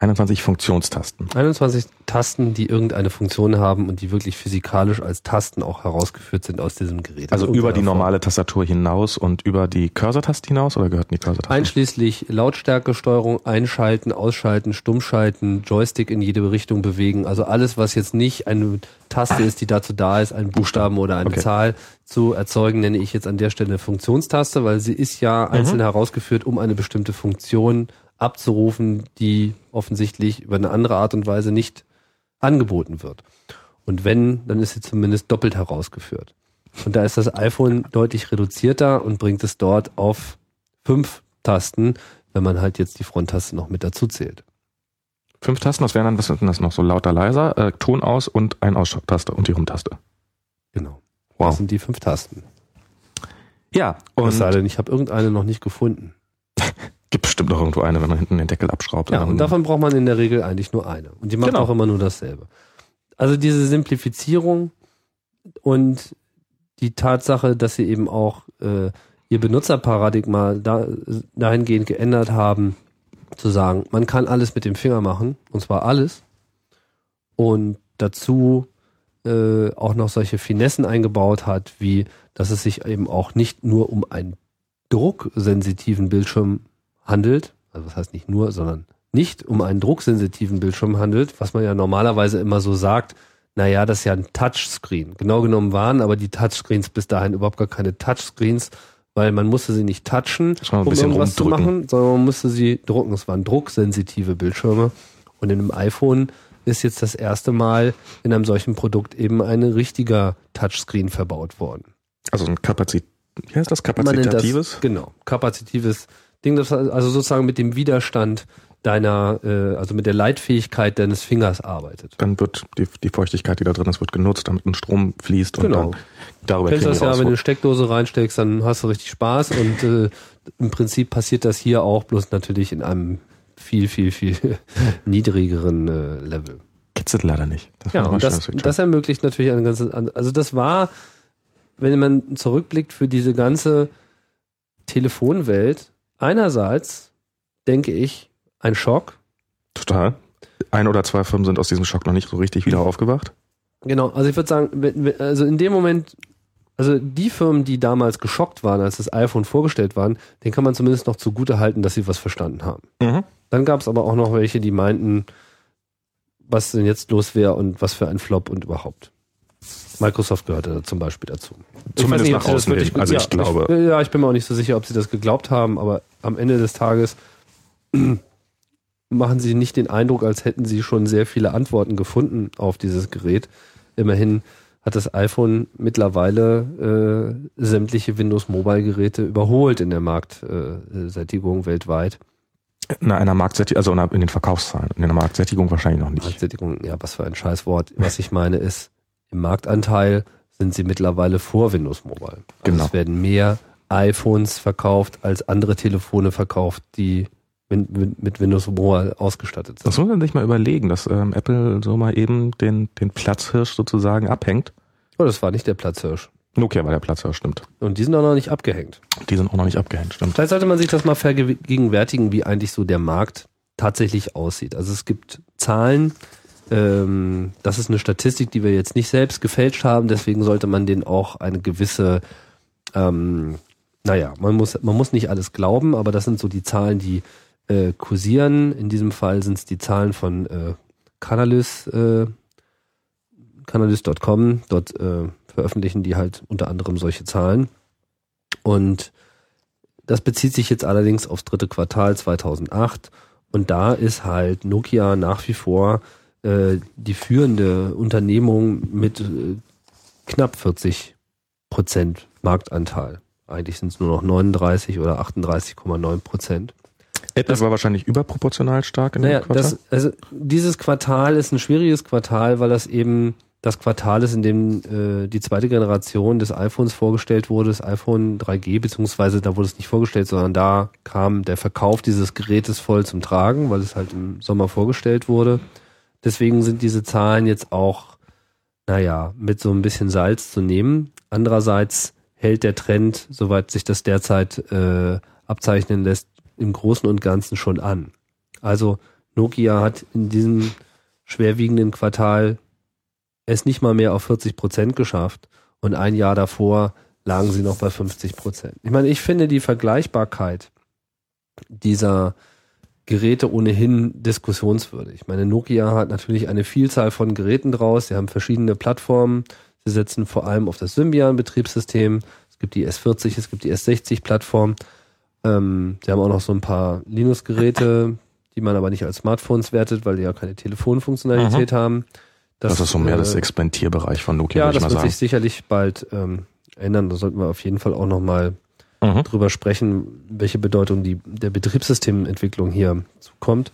21 Funktionstasten. 21 Tasten, die irgendeine Funktion haben und die wirklich physikalisch als Tasten auch herausgeführt sind aus diesem Gerät. Also über die normale Tastatur hinaus und über die Cursor-Taste hinaus oder gehörten die Cursor-Tasten? Einschließlich Lautstärkesteuerung, einschalten, ausschalten, stummschalten, Joystick in jede Richtung bewegen. Also alles, was jetzt nicht eine Taste ist, die dazu da ist, einen Buchstaben oder eine okay. Zahl zu erzeugen, nenne ich jetzt an der Stelle Funktionstaste, weil sie ist ja einzeln mhm. herausgeführt, um eine bestimmte Funktion abzurufen, die offensichtlich über eine andere Art und Weise nicht angeboten wird. Und wenn, dann ist sie zumindest doppelt herausgeführt. Und da ist das iPhone deutlich reduzierter und bringt es dort auf fünf Tasten, wenn man halt jetzt die Fronttaste noch mit dazu zählt. Fünf Tasten, was wären dann, was sind das noch so lauter, leiser, äh, Ton aus und ein Ausschalttaste und die Rumtaste. Genau. Wow. Das sind die fünf Tasten. Ja, und. Es sei denn, ich habe irgendeine noch nicht gefunden. Gibt bestimmt noch irgendwo eine, wenn man hinten den Deckel abschraubt. Ja, und davon braucht man in der Regel eigentlich nur eine. Und die macht genau. auch immer nur dasselbe. Also diese Simplifizierung und die Tatsache, dass sie eben auch äh, ihr Benutzerparadigma da, dahingehend geändert haben, zu sagen, man kann alles mit dem Finger machen, und zwar alles. Und dazu äh, auch noch solche Finessen eingebaut hat, wie dass es sich eben auch nicht nur um einen drucksensitiven Bildschirm handelt, also was heißt nicht nur, sondern nicht um einen drucksensitiven Bildschirm handelt, was man ja normalerweise immer so sagt, naja, das ist ja ein Touchscreen. Genau genommen waren aber die Touchscreens bis dahin überhaupt gar keine Touchscreens, weil man musste sie nicht touchen, um irgendwas zu machen, sondern man musste sie drucken. Es waren drucksensitive Bildschirme. Und in einem iPhone ist jetzt das erste Mal in einem solchen Produkt eben ein richtiger Touchscreen verbaut worden. Also ein Kapazit, wie heißt das? Kapazitatives? Das, genau, kapazitives Ding, das also sozusagen mit dem Widerstand deiner, äh, also mit der Leitfähigkeit deines Fingers arbeitet. Dann wird die, die Feuchtigkeit, die da drin ist, wird genutzt, damit ein Strom fließt und genau. dann darüber Du kennst das ja, raus. wenn du eine Steckdose reinsteckst, dann hast du richtig Spaß und äh, im Prinzip passiert das hier auch, bloß natürlich in einem viel, viel, viel niedrigeren äh, Level. Kitzelt leider nicht. Ja, war und das, das ermöglicht natürlich ein ganzes, also das war, wenn man zurückblickt für diese ganze Telefonwelt, einerseits denke ich, ein Schock. Total. Ein oder zwei Firmen sind aus diesem Schock noch nicht so richtig wieder aufgewacht. Genau, also ich würde sagen, also in dem Moment, also die Firmen, die damals geschockt waren, als das iPhone vorgestellt waren, den kann man zumindest noch zugute halten, dass sie was verstanden haben. Mhm. Dann gab es aber auch noch welche, die meinten, was denn jetzt los wäre und was für ein Flop und überhaupt. Microsoft gehörte da zum Beispiel dazu. Zumindest ob nach sie das außen wirklich- hin. Also ich glaube- Ich, ja, ich bin mir auch nicht so sicher, ob sie das geglaubt haben, aber am Ende des Tages machen sie nicht den Eindruck, als hätten sie schon sehr viele Antworten gefunden auf dieses Gerät. Immerhin hat das iPhone mittlerweile äh, sämtliche Windows Mobile Geräte überholt in der Marktsättigung weltweit. In einer Marktsättigung, also in den Verkaufszahlen. In der Marktsättigung wahrscheinlich noch nicht. Marktsättigung, ja, was für ein Scheißwort. Was ich meine ist, im Marktanteil sind sie mittlerweile vor Windows Mobile. Also Genau. Es werden mehr iPhones verkauft als andere Telefone verkauft, die mit, Windows Mobile ausgestattet sind. Das muss man sich mal überlegen, dass ähm, Apple so mal eben den, den Platzhirsch sozusagen abhängt. Oh, das war nicht der Platzhirsch. Nokia war der Platzhirsch, stimmt. Und die sind auch noch nicht abgehängt. Die sind auch noch nicht abgehängt, stimmt. Vielleicht sollte man sich das mal vergegenwärtigen, wie eigentlich so der Markt tatsächlich aussieht. Also es gibt Zahlen, ähm, das ist eine Statistik, die wir jetzt nicht selbst gefälscht haben, deswegen sollte man denen auch eine gewisse, ähm, naja, man muss, man muss nicht alles glauben, aber das sind so die Zahlen, die äh, kursieren. In diesem Fall sind es die Zahlen von äh, Canalys, äh, Canalys.com, dort äh, veröffentlichen die halt unter anderem solche Zahlen. Und das bezieht sich jetzt allerdings aufs dritte Quartal 2008 und da ist halt Nokia nach wie vor äh, die führende Unternehmung mit äh, knapp 40 Prozent Marktanteil. Eigentlich sind es nur noch 39 oder 38,9 Prozent. Apple war wahrscheinlich überproportional stark in Naja, dem Quartal. das, also dieses Quartal ist ein schwieriges Quartal, weil das eben das Quartal ist, in dem äh, die zweite Generation des iPhones vorgestellt wurde, das iPhone 3G, beziehungsweise da wurde es nicht vorgestellt, sondern da kam der Verkauf dieses Gerätes voll zum Tragen, weil es halt im Sommer vorgestellt wurde. Deswegen sind diese Zahlen jetzt auch, naja, mit so ein bisschen Salz zu nehmen. Andererseits hält der Trend, soweit sich das derzeit äh, abzeichnen lässt, im Großen und Ganzen schon an. Also Nokia hat in diesem schwerwiegenden Quartal es nicht mal mehr auf 40 Prozent geschafft und ein Jahr davor lagen sie noch bei 50 Prozent. Ich meine, ich finde die Vergleichbarkeit dieser Geräte ohnehin diskussionswürdig. Ich meine, Nokia hat natürlich eine Vielzahl von Geräten draus. Sie haben verschiedene Plattformen. Sie setzen vor allem auf das Symbian-Betriebssystem. Es gibt die S40, es gibt die S60-Plattform. Ähm, sie haben auch noch so ein paar Linux-Geräte, die man aber nicht als Smartphones wertet, weil die ja keine Telefonfunktionalität haben. das, ist so mehr äh, das Experimentierbereich von Nokia, Ja, würde ich das mal wird sagen. sich sicherlich bald ähm, ändern. Da sollten wir auf jeden Fall auch nochmal Mhm. drüber sprechen, welche Bedeutung die der Betriebssystementwicklung hier zukommt.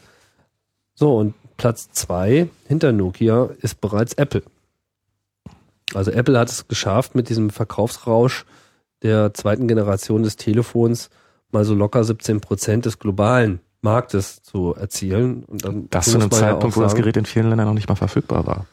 So, und Platz zwei hinter Nokia ist bereits Apple. Also Apple hat es geschafft, mit diesem Verkaufsrausch der zweiten Generation des Telefons mal so locker 17 Prozent des globalen Marktes zu erzielen. Und dann Das zu einem Zeitpunkt, auch wo das sagen- Gerät in vielen Ländern noch nicht mal verfügbar war.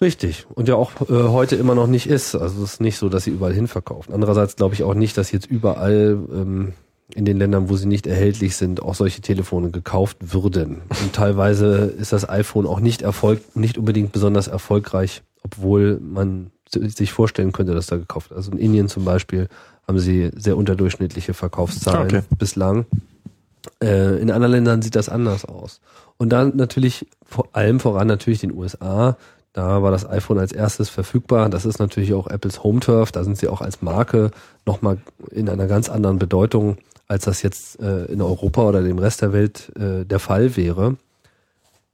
Richtig. Und ja auch äh, heute immer noch nicht ist. Also es ist nicht so, dass sie überall hin verkaufen. Andererseits glaube ich auch nicht, dass jetzt überall ähm, in den Ländern, wo sie nicht erhältlich sind, auch solche Telefone gekauft würden. Und teilweise ist das iPhone auch nicht erfolg, nicht unbedingt besonders erfolgreich, obwohl man sich vorstellen könnte, dass da gekauft wird. Also in Indien zum Beispiel haben sie sehr unterdurchschnittliche Verkaufszahlen Okay. bislang. Äh, in anderen Ländern sieht das anders aus. Und dann natürlich vor allem voran natürlich den USA. Da war das iPhone als erstes verfügbar. Das ist natürlich auch Apples Home Turf. Da sind sie auch als Marke nochmal in einer ganz anderen Bedeutung, als das jetzt äh, in Europa oder dem Rest der Welt äh, der Fall wäre.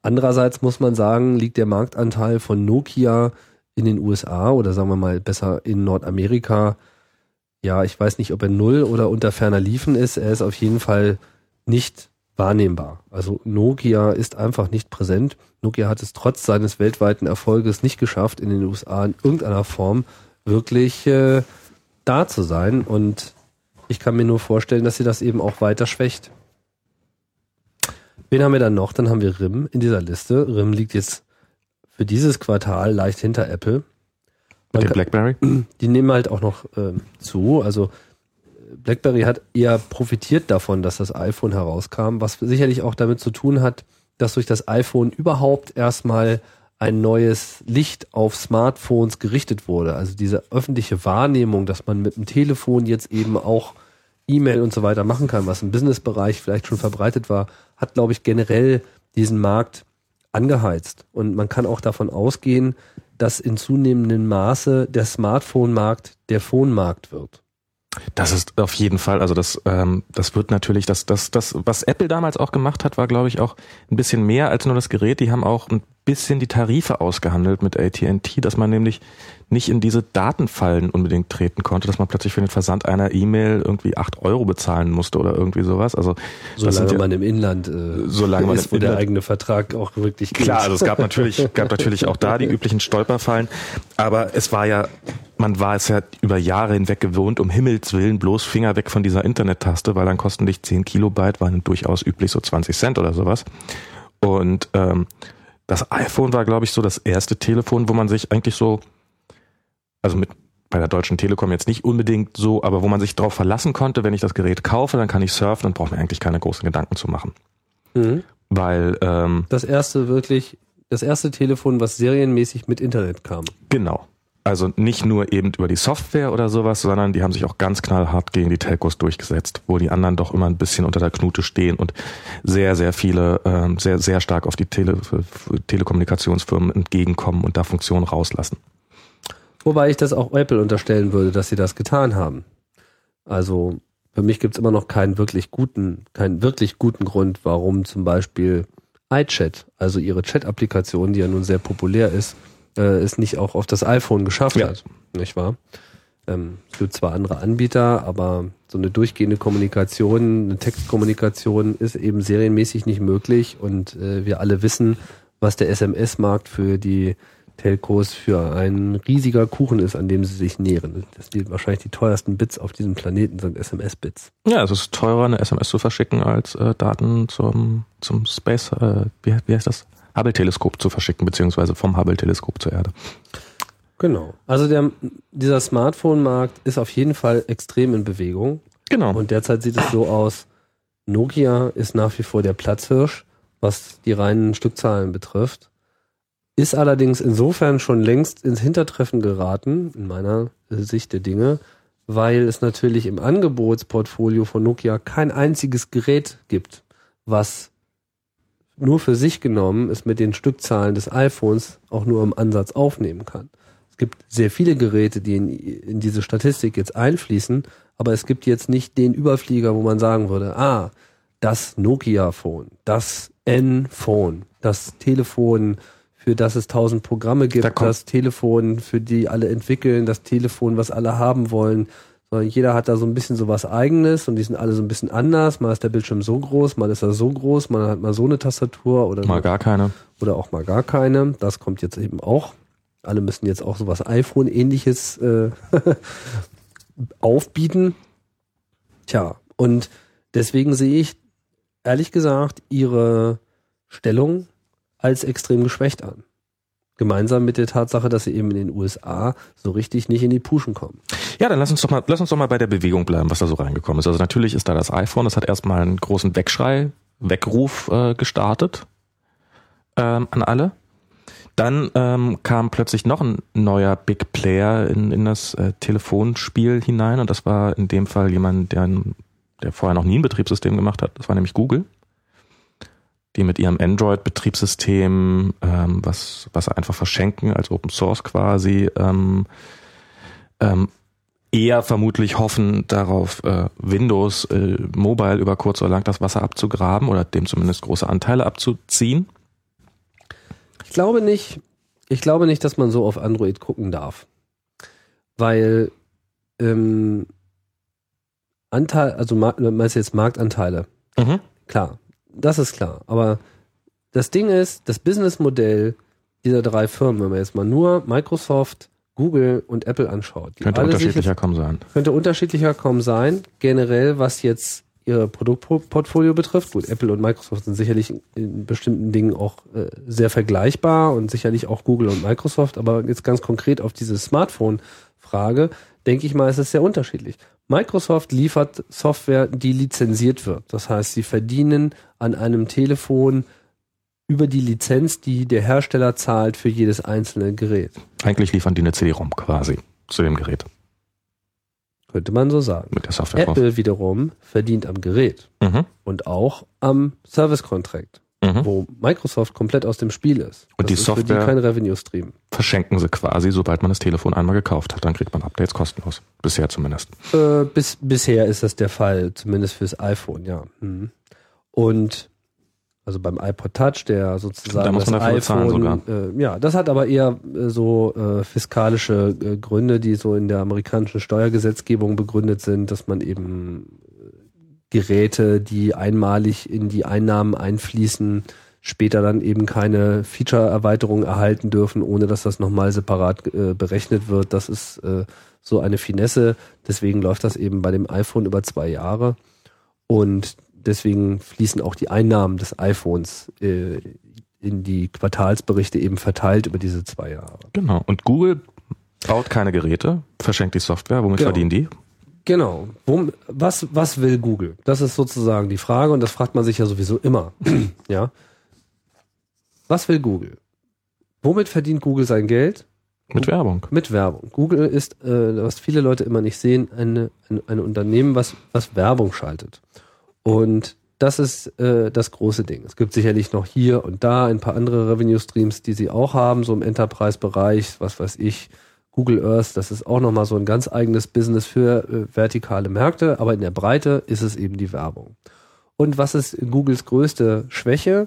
Andererseits muss man sagen, liegt der Marktanteil von Nokia in den USA oder sagen wir mal besser in Nordamerika. Ja, ich weiß nicht, ob er null oder unter ferner Liefen ist. Er ist auf jeden Fall nicht wahrnehmbar. Also Nokia ist einfach nicht präsent. Nokia hat es trotz seines weltweiten Erfolges nicht geschafft, in den USA in irgendeiner Form wirklich äh, da zu sein. Und ich kann mir nur vorstellen, dass sie das eben auch weiter schwächt. Wen haben wir dann noch? Dann haben wir RIM in dieser Liste. RIM liegt jetzt für dieses Quartal leicht hinter Apple. Mit dem BlackBerry? Die nehmen halt auch noch äh, zu. Also BlackBerry hat eher profitiert davon, dass das iPhone herauskam, was sicherlich auch damit zu tun hat, dass durch das iPhone überhaupt erstmal ein neues Licht auf Smartphones gerichtet wurde. Also diese öffentliche Wahrnehmung, dass man mit dem Telefon jetzt eben auch E-Mail und so weiter machen kann, was im Businessbereich vielleicht schon verbreitet war, hat, glaube ich, generell diesen Markt angeheizt. Und man kann auch davon ausgehen, dass in zunehmendem Maße der Smartphone-Markt der Phone-Markt wird. Das ist auf jeden Fall, also das, ähm, das wird natürlich, das, das, das, was Apple damals auch gemacht hat, war, glaube ich, auch ein bisschen mehr als nur das Gerät. Die haben auch ein bisschen die Tarife ausgehandelt mit AT&T, dass man nämlich nicht in diese Datenfallen unbedingt treten konnte, dass man plötzlich für den Versand einer E-Mail irgendwie acht Euro bezahlen musste oder irgendwie sowas. Also solange ja, man im Inland äh, solange man ist, wo der eigene Vertrag auch wirklich gilt. Klar, also es gab natürlich gab natürlich auch da die üblichen Stolperfallen, aber es war ja man war es ja über Jahre hinweg gewohnt, um Himmels Willen bloß Finger weg von dieser Internet-Taste, weil dann kosten dich 10 Kilobyte, waren durchaus üblich so 20 Cent oder sowas. Und ähm, das iPhone war, glaube ich, so das erste Telefon, wo man sich eigentlich so, also mit bei der Deutschen Telekom jetzt nicht unbedingt so, aber wo man sich darauf verlassen konnte, wenn ich das Gerät kaufe, dann kann ich surfen und brauche mir eigentlich keine großen Gedanken zu machen. Mhm. Weil ähm, das erste wirklich, das erste Telefon, was serienmäßig mit Internet kam. Genau. Also nicht nur eben über die Software oder sowas, sondern die haben sich auch ganz knallhart gegen die Telcos durchgesetzt, wo die anderen doch immer ein bisschen unter der Knute stehen und sehr, sehr viele, ähm, sehr, sehr stark auf die Tele Telekommunikationsfirmen entgegenkommen und da Funktionen rauslassen. Wobei ich das auch Apple unterstellen würde, dass sie das getan haben. Also für mich gibt's immer noch keinen wirklich guten, keinen wirklich guten Grund, warum zum Beispiel iChat, also ihre Chat-Applikation, die ja nun sehr populär ist, äh, es nicht auch auf das iPhone geschafft ja. hat, nicht wahr? Ähm, es gibt zwar andere Anbieter, aber so eine durchgehende Kommunikation, eine Textkommunikation ist eben serienmäßig nicht möglich und äh, wir alle wissen, was der SMS-Markt für die Telcos für ein riesiger Kuchen ist, an dem sie sich nähren. Das die, wahrscheinlich die teuersten Bits auf diesem Planeten sind SMS-Bits. Ja, es ist teurer, eine SMS zu verschicken, als äh, Daten zum, zum Space, äh, wie, wie heißt das? Hubble-Teleskop zu verschicken, beziehungsweise vom Hubble-Teleskop zur Erde. Genau. Also der, dieser Smartphone-Markt ist auf jeden Fall extrem in Bewegung. Genau. Und derzeit sieht es so aus, Nokia ist nach wie vor der Platzhirsch, was die reinen Stückzahlen betrifft. Ist allerdings insofern schon längst ins Hintertreffen geraten, in meiner Sicht der Dinge, weil es natürlich im Angebotsportfolio von Nokia kein einziges Gerät gibt, was nur für sich genommen es mit den Stückzahlen des iPhones auch nur im Ansatz aufnehmen kann. Es gibt sehr viele Geräte, die in, in diese Statistik jetzt einfließen, aber es gibt jetzt nicht den Überflieger, wo man sagen würde, ah, das Nokia-Phone, das N-Phone, das Telefon, für das es tausend Programme gibt, da das Telefon, für die alle entwickeln, das Telefon, was alle haben wollen, jeder hat da so ein bisschen so was eigenes und die sind alle so ein bisschen anders. Mal ist der Bildschirm so groß, mal ist er so groß, mal hat mal so eine Tastatur oder mal gar keine. Oder auch mal gar keine. Das kommt jetzt eben auch. Alle müssen jetzt auch so was iPhone-ähnliches äh, aufbieten. Tja, und deswegen sehe ich ehrlich gesagt ihre Stellung als extrem geschwächt an. Gemeinsam mit der Tatsache, dass sie eben in den USA so richtig nicht in die Puschen kommen. Ja, dann lass uns doch mal, lass uns doch mal bei der Bewegung bleiben, was da so reingekommen ist. Also natürlich ist da das iPhone, das hat erstmal einen großen Wegschrei, Weckruf äh, gestartet ähm, an alle. Dann ähm, kam plötzlich noch ein neuer Big Player in, in das äh, Telefonspiel hinein und das war in dem Fall jemand, der, der vorher noch nie ein Betriebssystem gemacht hat. Das war nämlich Google die mit ihrem Android-Betriebssystem ähm, was, was einfach verschenken als Open Source quasi, ähm, ähm, eher vermutlich hoffen darauf, äh, Windows äh, Mobile über kurz oder lang das Wasser abzugraben oder dem zumindest große Anteile abzuziehen? Ich glaube nicht. Ich glaube nicht, dass man so auf Android gucken darf. Weil ähm, Anteil, also meinst du jetzt Marktanteile? Mhm. Klar, das ist klar. Aber das Ding ist, das Businessmodell dieser drei Firmen, wenn man jetzt mal nur Microsoft, Google und Apple anschaut. Könnte unterschiedlicher jetzt, kaum sein. Könnte unterschiedlicher kaum sein. Generell, was jetzt ihr Produktportfolio betrifft. Gut, Apple und Microsoft sind sicherlich in bestimmten Dingen auch äh, sehr vergleichbar und sicherlich auch Google und Microsoft. Aber jetzt ganz konkret auf diese Smartphone-Frage, denke ich mal, ist es sehr unterschiedlich. Microsoft liefert Software, die lizenziert wird. Das heißt, sie verdienen an einem Telefon über die Lizenz, die der Hersteller zahlt für jedes einzelne Gerät. Eigentlich liefern die eine CD-ROM quasi zu dem Gerät. Könnte man so sagen. Mit der Software Apple drauf. wiederum verdient am Gerät mhm. und auch am Service Contract, mhm. wo Microsoft komplett aus dem Spiel ist. Und das die ist Software für die kein Revenue Stream. Verschenken sie quasi, sobald man das Telefon einmal gekauft hat. Dann kriegt man Updates kostenlos. Bisher zumindest. Äh, bis, bisher ist das der Fall, zumindest fürs iPhone, ja. Mhm. Und also beim iPod Touch, der sozusagen da muss man das iPhone, sogar. Äh, ja, das hat aber eher äh, so äh, fiskalische äh, Gründe, die so in der amerikanischen Steuergesetzgebung begründet sind, dass man eben äh, Geräte, die einmalig in die Einnahmen einfließen, später dann eben keine Feature-Erweiterung erhalten dürfen, ohne dass das nochmal separat berechnet wird. Das ist so eine Finesse. Deswegen läuft das eben bei dem iPhone über zwei Jahre. Und deswegen fließen auch die Einnahmen des iPhones äh, in die Quartalsberichte eben verteilt über diese zwei Jahre. Genau. Und Google baut keine Geräte, verschenkt die Software. Womit genau. verdienen die? Genau. Was, was will Google? Das ist sozusagen die Frage und das fragt man sich ja sowieso immer. ja. Was will Google? Womit verdient Google sein Geld? Mit Werbung. Mit Werbung. Google ist, äh, was viele Leute immer nicht sehen, eine, ein, ein Unternehmen, was, was Werbung schaltet. Und das ist äh, das große Ding. Es gibt sicherlich noch hier und da ein paar andere Revenue Streams, die sie auch haben, so im Enterprise-Bereich, was weiß ich, Google Earth, das ist auch nochmal so ein ganz eigenes Business für äh, vertikale Märkte, aber in der Breite ist es eben die Werbung. Und was ist Googles größte Schwäche?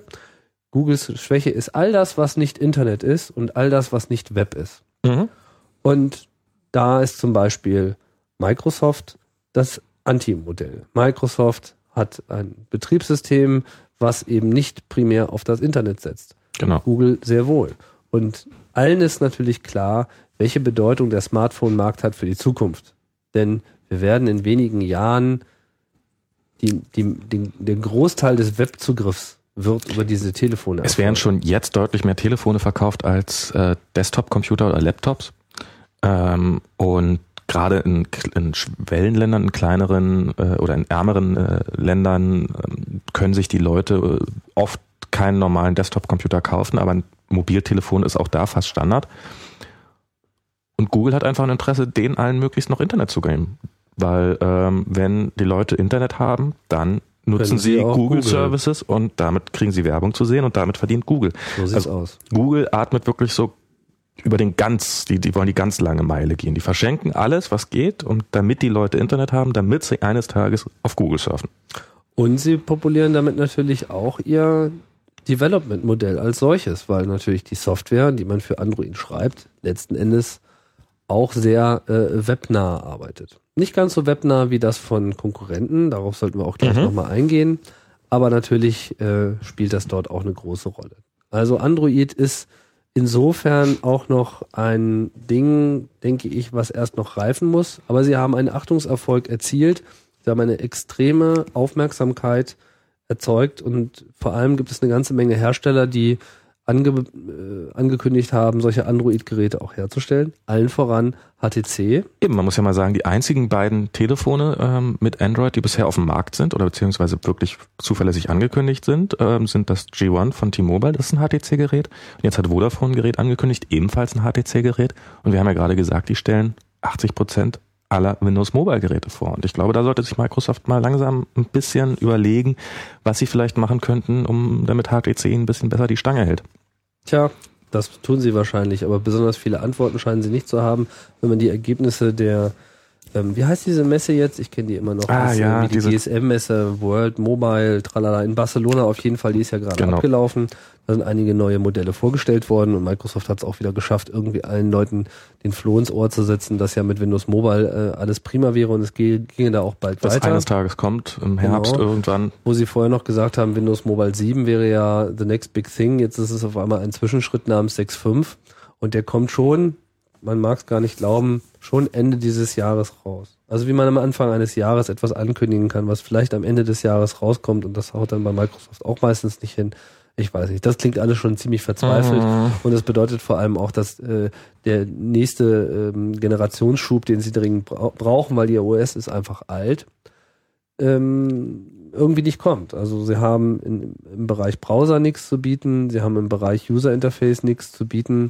Googles Schwäche ist all das, was nicht Internet ist und all das, was nicht Web ist. Mhm. Und da ist zum Beispiel Microsoft das Anti-Modell. Microsoft hat ein Betriebssystem, was eben nicht primär auf das Internet setzt. Genau. Google sehr wohl. Und allen ist natürlich klar, welche Bedeutung der Smartphone-Markt hat für die Zukunft. Denn wir werden in wenigen Jahren die, die, den, den Großteil des Webzugriffs wird über diese Telefone. Es werden schon jetzt deutlich mehr Telefone verkauft als äh, Desktop-Computer oder Laptops. Ähm, und gerade in, in Schwellenländern, in kleineren äh, oder in ärmeren äh, Ländern äh, können sich die Leute äh, oft keinen normalen Desktop-Computer kaufen, aber ein Mobiltelefon ist auch da fast Standard. Und Google hat einfach ein Interesse, denen allen möglichst noch Internet zu geben. Weil ähm, wenn die Leute Internet haben, dann nutzen sie, sie Google, Google, Services und damit kriegen sie Werbung zu sehen und damit verdient Google. So sieht's also, aus. Google atmet wirklich so über den ganz, die, die wollen die ganz lange Meile gehen. Die verschenken alles, was geht, und damit die Leute Internet haben, damit sie eines Tages auf Google surfen. Und sie populieren damit natürlich auch ihr Development-Modell als solches, weil natürlich die Software, die man für Android schreibt, letzten Endes auch sehr äh, webnah arbeitet. Nicht ganz so webnah wie das von Konkurrenten, darauf sollten wir auch gleich mhm. nochmal eingehen, aber natürlich äh, spielt das dort auch eine große Rolle. Also Android ist insofern auch noch ein Ding, denke ich, was erst noch reifen muss. Aber sie haben einen Achtungserfolg erzielt. Sie haben eine extreme Aufmerksamkeit erzeugt und vor allem gibt es eine ganze Menge Hersteller, die ange, äh, angekündigt haben, solche Android-Geräte auch herzustellen. Allen voran HTC. Eben, man muss ja mal sagen, die einzigen beiden Telefone ähm, mit Android, die bisher auf dem Markt sind oder beziehungsweise wirklich zuverlässig angekündigt sind, ähm, sind das G1 von T-Mobile, das ist ein HTC-Gerät. Und jetzt hat Vodafone ein Gerät angekündigt, ebenfalls ein HTC-Gerät. Und wir haben ja gerade gesagt, die stellen 80 Prozent aller Windows Mobile Geräte vor. Und ich glaube, da sollte sich Microsoft mal langsam ein bisschen überlegen, was sie vielleicht machen könnten, um damit HTC ein bisschen besser die Stange hält. Tja, das tun sie wahrscheinlich, aber besonders viele Antworten scheinen sie nicht zu haben. Wenn man die Ergebnisse der ähm, wie heißt diese Messe jetzt? Ich kenne die immer noch. Ah, das, ja, die GSM-Messe, World Mobile, tralala, in Barcelona auf jeden Fall, die ist ja gerade genau. abgelaufen. Da sind einige neue Modelle vorgestellt worden und Microsoft hat es auch wieder geschafft, irgendwie allen Leuten den Floh ins Ohr zu setzen, dass ja mit Windows Mobile äh, alles prima wäre und es ginge da auch bald das weiter. eines Tages kommt, im Herbst genau. irgendwann. Wo sie vorher noch gesagt haben, Windows Mobile 7 wäre ja the next big thing. Jetzt ist es auf einmal ein Zwischenschritt namens 6.5 und der kommt schon, man mag es gar nicht glauben, schon Ende dieses Jahres raus. Also wie man am Anfang eines Jahres etwas ankündigen kann, was vielleicht am Ende des Jahres rauskommt und das haut dann bei Microsoft auch meistens nicht hin. Ich weiß nicht, das klingt alles schon ziemlich verzweifelt mhm. und das bedeutet vor allem auch, dass äh, der nächste ähm, Generationsschub, den sie dringend bra brauchen, weil ihr OS ist einfach alt, ähm, irgendwie nicht kommt. Also sie haben in, im Bereich Browser nichts zu bieten, sie haben im Bereich User Interface nichts zu bieten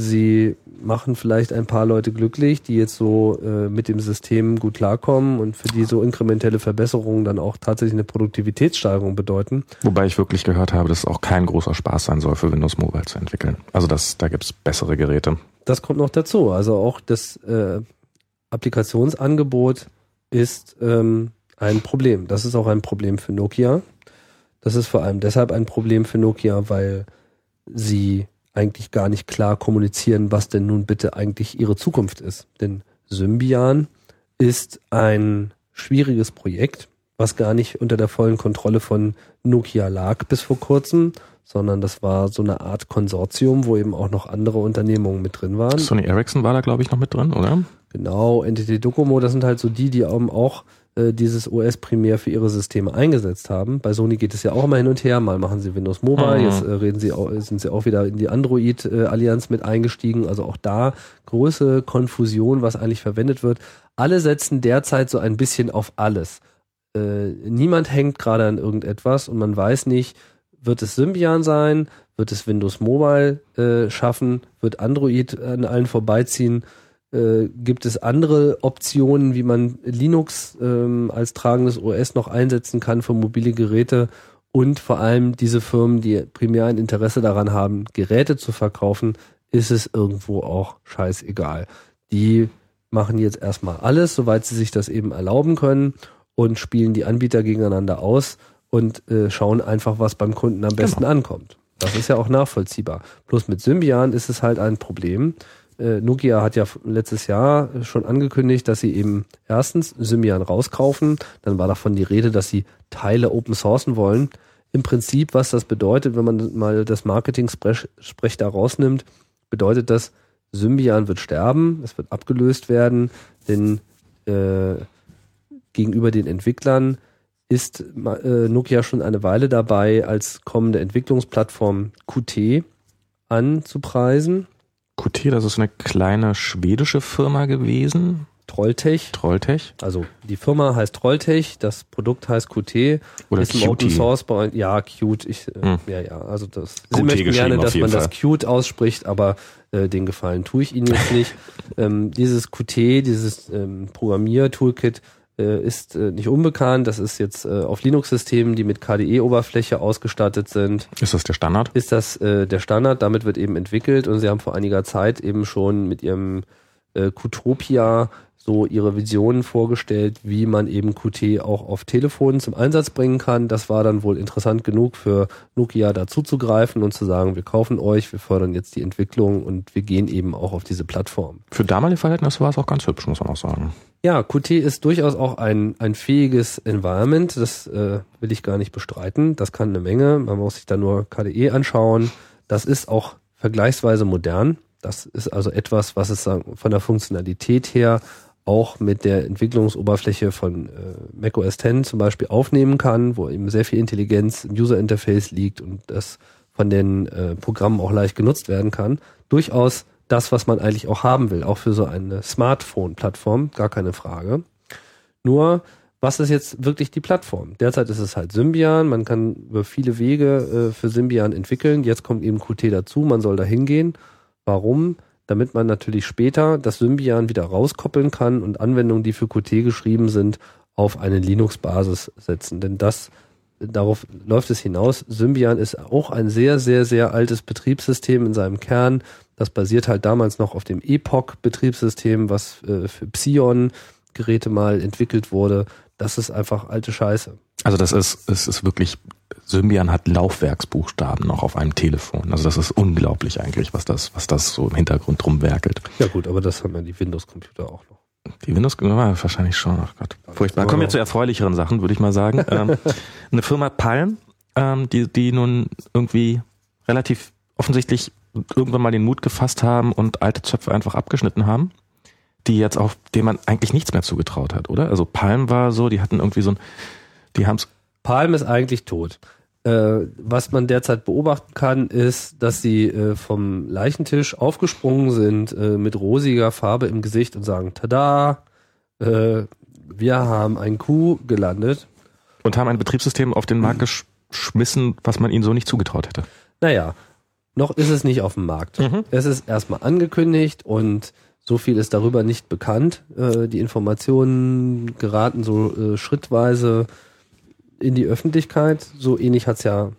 sie machen vielleicht ein paar Leute glücklich, die jetzt so äh, mit dem System gut klarkommen und für die so inkrementelle Verbesserungen dann auch tatsächlich eine Produktivitätssteigerung bedeuten. Wobei ich wirklich gehört habe, dass es auch kein großer Spaß sein soll, für Windows Mobile zu entwickeln. Also das, da gibt's bessere Geräte. Das kommt noch dazu. Also auch das äh, Applikationsangebot ist ähm, ein Problem. Das ist auch ein Problem für Nokia. Das ist vor allem deshalb ein Problem für Nokia, weil sie eigentlich gar nicht klar kommunizieren, was denn nun bitte eigentlich ihre Zukunft ist. Denn Symbian ist ein schwieriges Projekt, was gar nicht unter der vollen Kontrolle von Nokia lag bis vor kurzem, sondern das war so eine Art Konsortium, wo eben auch noch andere Unternehmungen mit drin waren. Sony Ericsson war da, glaube ich, noch mit drin, oder? Genau, NTT Docomo, das sind halt so die, die auch äh, dieses OS primär für ihre Systeme eingesetzt haben. Bei Sony geht es ja auch immer hin und her. Mal machen sie Windows Mobile, mhm. jetzt äh, reden sie auch, sind sie auch wieder in die Android-Allianz mit eingestiegen. Also auch da große Konfusion, was eigentlich verwendet wird. Alle setzen derzeit so ein bisschen auf alles. Äh, niemand hängt gerade an irgendetwas und man weiß nicht, wird es Symbian sein, wird es Windows Mobile äh, schaffen, wird Android an allen vorbeiziehen äh, gibt es andere Optionen, wie man Linux ähm, als tragendes OS noch einsetzen kann für mobile Geräte und vor allem diese Firmen, die primär ein Interesse daran haben, Geräte zu verkaufen, ist es irgendwo auch scheißegal. Die machen jetzt erstmal alles, soweit sie sich das eben erlauben können und spielen die Anbieter gegeneinander aus und äh, schauen einfach, was beim Kunden am besten genau. ankommt. Das ist ja auch nachvollziehbar. Plus mit Symbian ist es halt ein Problem, äh, Nokia hat ja letztes Jahr schon angekündigt, dass sie eben erstens Symbian rauskaufen. Dann war davon die Rede, dass sie Teile open sourcen wollen. Im Prinzip, was das bedeutet, wenn man mal das Marketing-Sprech da rausnimmt, bedeutet das, Symbian wird sterben, es wird abgelöst werden, denn äh, gegenüber den Entwicklern ist äh, Nokia schon eine Weile dabei, als kommende Entwicklungsplattform Qt anzupreisen. Qt, das ist eine kleine schwedische Firma gewesen. Trolltech. Trolltech. Also die Firma heißt Trolltech, das Produkt heißt Qt. Oder ist Qt. Open Source bei ja Qt. Ich, äh, hm. ja ja, also das. Qt Sie möchten gerne, dass man Fall. das Qt ausspricht, aber äh, den Gefallen tue ich Ihnen jetzt nicht. ähm, dieses Qt, dieses ähm, Programmier-Toolkit ist äh, nicht unbekannt. Das ist jetzt äh, auf Linux-Systemen, die mit KDE-Oberfläche ausgestattet sind. Ist das der Standard? Ist das äh, der Standard? Damit wird eben entwickelt und sie haben vor einiger Zeit eben schon mit ihrem äh, Qtopia so ihre Visionen vorgestellt, wie man eben Qt auch auf Telefonen zum Einsatz bringen kann. Das war dann wohl interessant genug für Nokia dazu zu greifen und zu sagen, wir kaufen euch, wir fördern jetzt die Entwicklung und wir gehen eben auch auf diese Plattform. Für damalige Verhältnisse war es auch ganz hübsch, muss man auch sagen. Ja, Qt ist durchaus auch ein, ein fähiges Environment, das äh, will ich gar nicht bestreiten. Das kann eine Menge, man muss sich da nur KDE anschauen. Das ist auch vergleichsweise modern. Das ist also etwas, was es von der Funktionalität her auch mit der Entwicklungsoberfläche von äh, macOS 10 zum Beispiel aufnehmen kann, wo eben sehr viel Intelligenz im User Interface liegt und das von den äh, Programmen auch leicht genutzt werden kann. Durchaus das, was man eigentlich auch haben will, auch für so eine Smartphone-Plattform, gar keine Frage. Nur, was ist jetzt wirklich die Plattform? Derzeit ist es halt Symbian, man kann über viele Wege äh, für Symbian entwickeln. Jetzt kommt eben Qt dazu, man soll da hingehen. Warum? Damit man natürlich später das Symbian wieder rauskoppeln kann und Anwendungen, die für Qt geschrieben sind, auf eine Linux-Basis setzen. Denn das, darauf läuft es hinaus. Symbian ist auch ein sehr, sehr, sehr altes Betriebssystem in seinem Kern. Das basiert halt damals noch auf dem Epoch-Betriebssystem, was äh, für Psion Endgeräte mal entwickelt wurde, das ist einfach alte Scheiße. Also das ist, es ist wirklich, Symbian hat Laufwerksbuchstaben noch auf einem Telefon. Also das ist unglaublich eigentlich, was das, was das so im Hintergrund rumwerkelt. Ja gut, aber das haben ja die Windows-Computer auch noch. Die Windows ja, wahrscheinlich schon. Ach Gott, furchtbar. Kommen wir zu erfreulicheren Sachen, würde ich mal sagen. ähm, eine Firma Palm, ähm, die, die nun irgendwie relativ offensichtlich irgendwann mal den Mut gefasst haben und alte Zöpfe einfach abgeschnitten haben, die jetzt auch, dem man eigentlich nichts mehr zugetraut hat, oder? Also Palm war so, die hatten irgendwie so ein, die haben's. Palm ist eigentlich tot. Äh, was man derzeit beobachten kann, ist, dass sie äh, vom Leichentisch aufgesprungen sind äh, mit rosiger Farbe im Gesicht und sagen, tada, äh, wir haben ein Kuh gelandet. Und haben ein Betriebssystem auf den Markt geschmissen, was man ihnen so nicht zugetraut hätte. Naja, noch ist es nicht auf dem Markt. Mhm. Es ist erstmal angekündigt und so viel ist darüber nicht bekannt. Äh, die Informationen geraten so äh, schrittweise in die Öffentlichkeit. So ähnlich hat's ja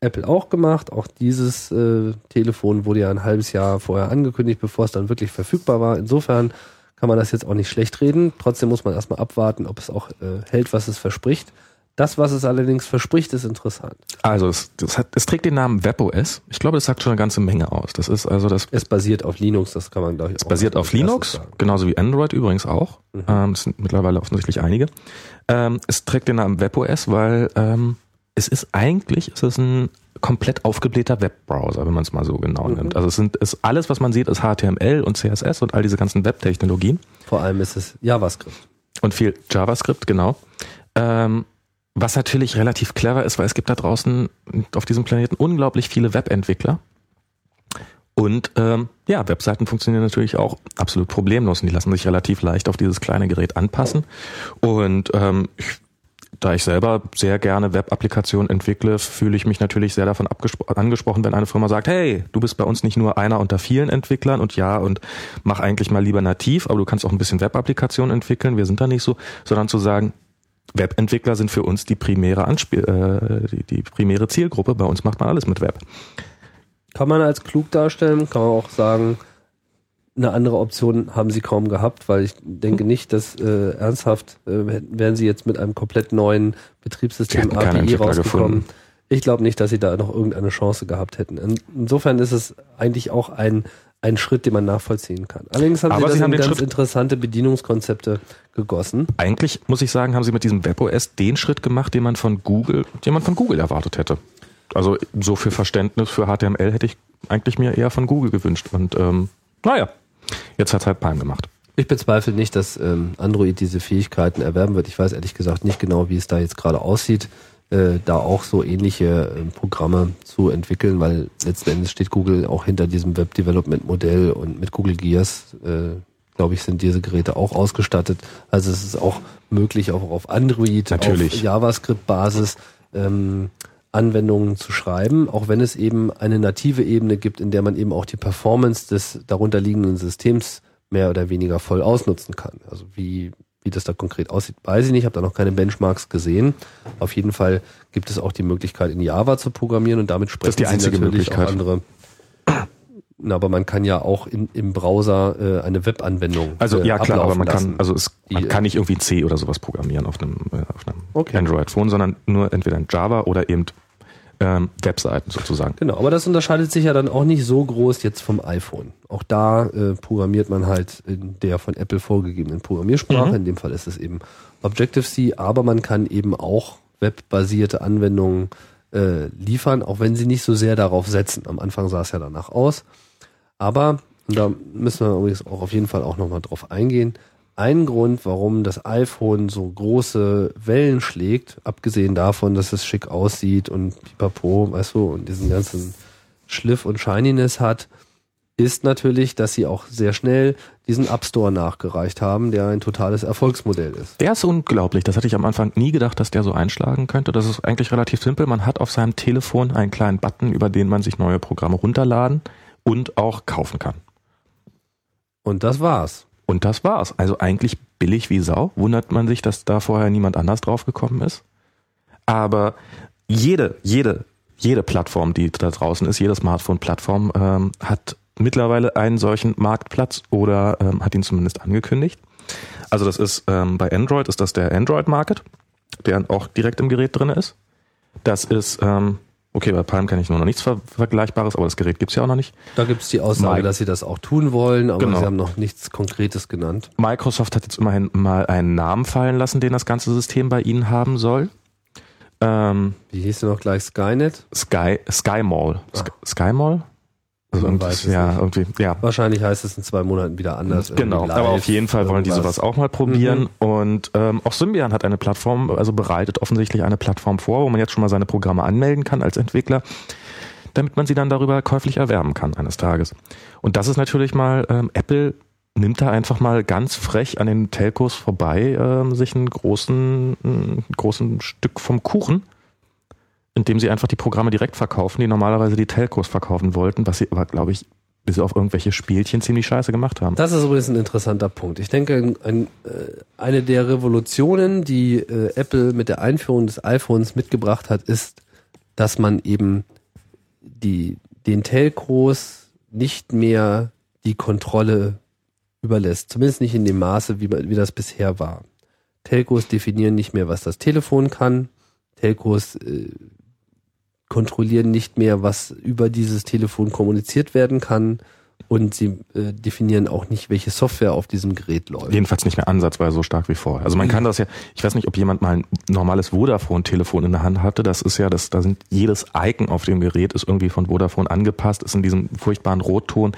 Apple auch gemacht. Auch dieses äh, Telefon wurde ja ein halbes Jahr vorher angekündigt, bevor es dann wirklich verfügbar war. Insofern kann man das jetzt auch nicht schlecht reden. Trotzdem muss man erstmal abwarten, ob es auch äh, hält, was es verspricht. Das, was es allerdings verspricht, ist interessant. Also es, hat, es trägt den Namen WebOS. Ich glaube, das sagt schon eine ganze Menge aus. Das ist also das. Es basiert auf Linux, das kann man glaube ich. Es basiert auf Linux, genauso wie Android übrigens auch. Mhm. Ähm, das sind mittlerweile offensichtlich einige. Ähm, es trägt den Namen WebOS, weil ähm, es ist eigentlich, es ist ein komplett aufgeblähter Webbrowser, wenn man es mal so genau mhm. nimmt. Also es sind ist alles, was man sieht, ist HTML und CSS und all diese ganzen Webtechnologien. Vor allem ist es JavaScript. Und viel JavaScript, genau. Ähm, was natürlich relativ clever ist, weil es gibt da draußen auf diesem Planeten unglaublich viele Webentwickler. Und ähm, ja, Webseiten funktionieren natürlich auch absolut problemlos und die lassen sich relativ leicht auf dieses kleine Gerät anpassen. Und ähm, ich, da ich selber sehr gerne Web-Applikationen entwickle, fühle ich mich natürlich sehr davon angesprochen, wenn eine Firma sagt, hey, du bist bei uns nicht nur einer unter vielen Entwicklern und ja, und mach eigentlich mal lieber nativ, aber du kannst auch ein bisschen Web-Applikationen entwickeln, wir sind da nicht so, sondern zu sagen, Webentwickler sind für uns die primäre Anspiel äh, die, die primäre Zielgruppe. Bei uns macht man alles mit Web. Kann man als klug darstellen, kann man auch sagen, eine andere Option haben sie kaum gehabt, weil ich denke hm. nicht, dass äh, ernsthaft äh, wären sie jetzt mit einem komplett neuen Betriebssystem API rausgekommen. Gefunden. Ich glaube nicht, dass sie da noch irgendeine Chance gehabt hätten. Insofern ist es eigentlich auch ein ein Schritt, den man nachvollziehen kann. Allerdings haben Aber sie, sie haben ganz Schritt interessante Bedienungskonzepte gegossen. Eigentlich muss ich sagen, haben sie mit diesem WebOS den Schritt gemacht, den man von Google, den man von Google erwartet hätte. Also so viel Verständnis für HTML hätte ich eigentlich mir eher von Google gewünscht. Und ähm, naja, jetzt hat halt Palm gemacht. Ich bezweifle nicht, dass ähm, Android diese Fähigkeiten erwerben wird. Ich weiß ehrlich gesagt nicht genau, wie es da jetzt gerade aussieht äh, da auch so ähnliche äh, Programme zu entwickeln, weil letzten Endes steht Google auch hinter diesem Web Development Modell und mit Google Gears, äh, glaube ich, sind diese Geräte auch ausgestattet. Also es ist auch möglich, auch auf Android, Natürlich. auf JavaScript-Basis ähm, Anwendungen zu schreiben, auch wenn es eben eine native Ebene gibt, in der man eben auch die Performance des darunterliegenden Systems mehr oder weniger voll ausnutzen kann. Also wie wie das da konkret aussieht, weiß ich nicht. Ich habe da noch keine Benchmarks gesehen. Auf jeden Fall gibt es auch die Möglichkeit, in Java zu programmieren und damit sprechen das ist die einzige natürlich Möglichkeit. auch andere. Na, aber man kann ja auch in, im Browser äh, eine Webanwendung. Also äh, ja klar, aber man lassen. kann also es, man die, kann nicht irgendwie C oder sowas programmieren auf einem, äh, auf einem okay. Android-Phone, sondern nur entweder in Java oder eben ähm, Webseiten sozusagen. Genau, aber das unterscheidet sich ja dann auch nicht so groß jetzt vom iPhone. Auch da äh, programmiert man halt in der von Apple vorgegebenen Programmiersprache. Mhm. In dem Fall ist es eben Objective-C, aber man kann eben auch webbasierte Anwendungen äh, liefern, auch wenn sie nicht so sehr darauf setzen. Am Anfang sah es ja danach aus. Aber, und da müssen wir übrigens auch auf jeden Fall auch nochmal drauf eingehen, ein Grund, warum das iPhone so große Wellen schlägt, abgesehen davon, dass es schick aussieht und pipapo, weißt du, und diesen ganzen Schliff und Shininess hat, ist natürlich, dass sie auch sehr schnell diesen App Store nachgereicht haben, der ein totales Erfolgsmodell ist. Der ist unglaublich. Das hatte ich am Anfang nie gedacht, dass der so einschlagen könnte. Das ist eigentlich relativ simpel. Man hat auf seinem Telefon einen kleinen Button, über den man sich neue Programme runterladen und auch kaufen kann. Und das war's. Und das war's. Also eigentlich billig wie Sau. Wundert man sich, dass da vorher niemand anders drauf gekommen ist. Aber jede, jede, jede Plattform, die da draußen ist, jede Smartphone-Plattform ähm, hat mittlerweile einen solchen Marktplatz oder ähm, hat ihn zumindest angekündigt. Also das ist ähm, bei Android ist das der Android Market, der auch direkt im Gerät drin ist. Das ist ähm, Okay, bei Palm kenne ich nur noch nichts Ver Vergleichbares, aber das Gerät gibt's ja auch noch nicht. Da gibt's die Aussage, Mike. dass sie das auch tun wollen, aber genau. sie haben noch nichts Konkretes genannt. Microsoft hat jetzt immerhin mal einen Namen fallen lassen, den das ganze System bei ihnen haben soll. Ähm, Wie hieß der noch gleich? Skynet? Sky, Sky Mall. Ah. Sky Mall? Also Man weiß es ja, nicht. irgendwie, ja. Wahrscheinlich heißt es in zwei Monaten wieder anders. Genau, aber auf jeden Fall wollen die sowas auch mal probieren. Mhm. Und ähm, auch Symbian hat eine Plattform, also bereitet offensichtlich eine Plattform vor, wo man jetzt schon mal seine Programme anmelden kann als Entwickler, damit man sie dann darüber käuflich erwerben kann eines Tages. Und das ist natürlich mal, ähm, Apple nimmt da einfach mal ganz frech an den Telcos vorbei, ähm, sich einen großen, einen großen Stück vom Kuchen indem sie einfach die Programme direkt verkaufen, die normalerweise die Telcos verkaufen wollten, was sie aber, glaube ich, bis auf irgendwelche Spielchen ziemlich scheiße gemacht haben. Das ist übrigens ein interessanter Punkt. Ich denke, ein, äh, eine der Revolutionen, die äh, Apple mit der Einführung des iPhones mitgebracht hat, ist, dass man eben die, den Telcos nicht mehr die Kontrolle überlässt. Zumindest nicht in dem Maße, wie, wie das bisher war. Telcos definieren nicht mehr, was das Telefon kann. Telcos äh, kontrollieren nicht mehr, was über dieses Telefon kommuniziert werden kann und sie äh, definieren auch nicht, welche Software auf diesem Gerät läuft. Jedenfalls nicht mehr ansatzweise so stark wie vorher. Also man kann das ja, ich weiß nicht, ob jemand mal ein normales Vodafone-Telefon in der Hand hatte. Das ist ja, das, da sind jedes Icon auf dem Gerät ist irgendwie von Vodafone angepasst, ist in diesem furchtbaren Rotton.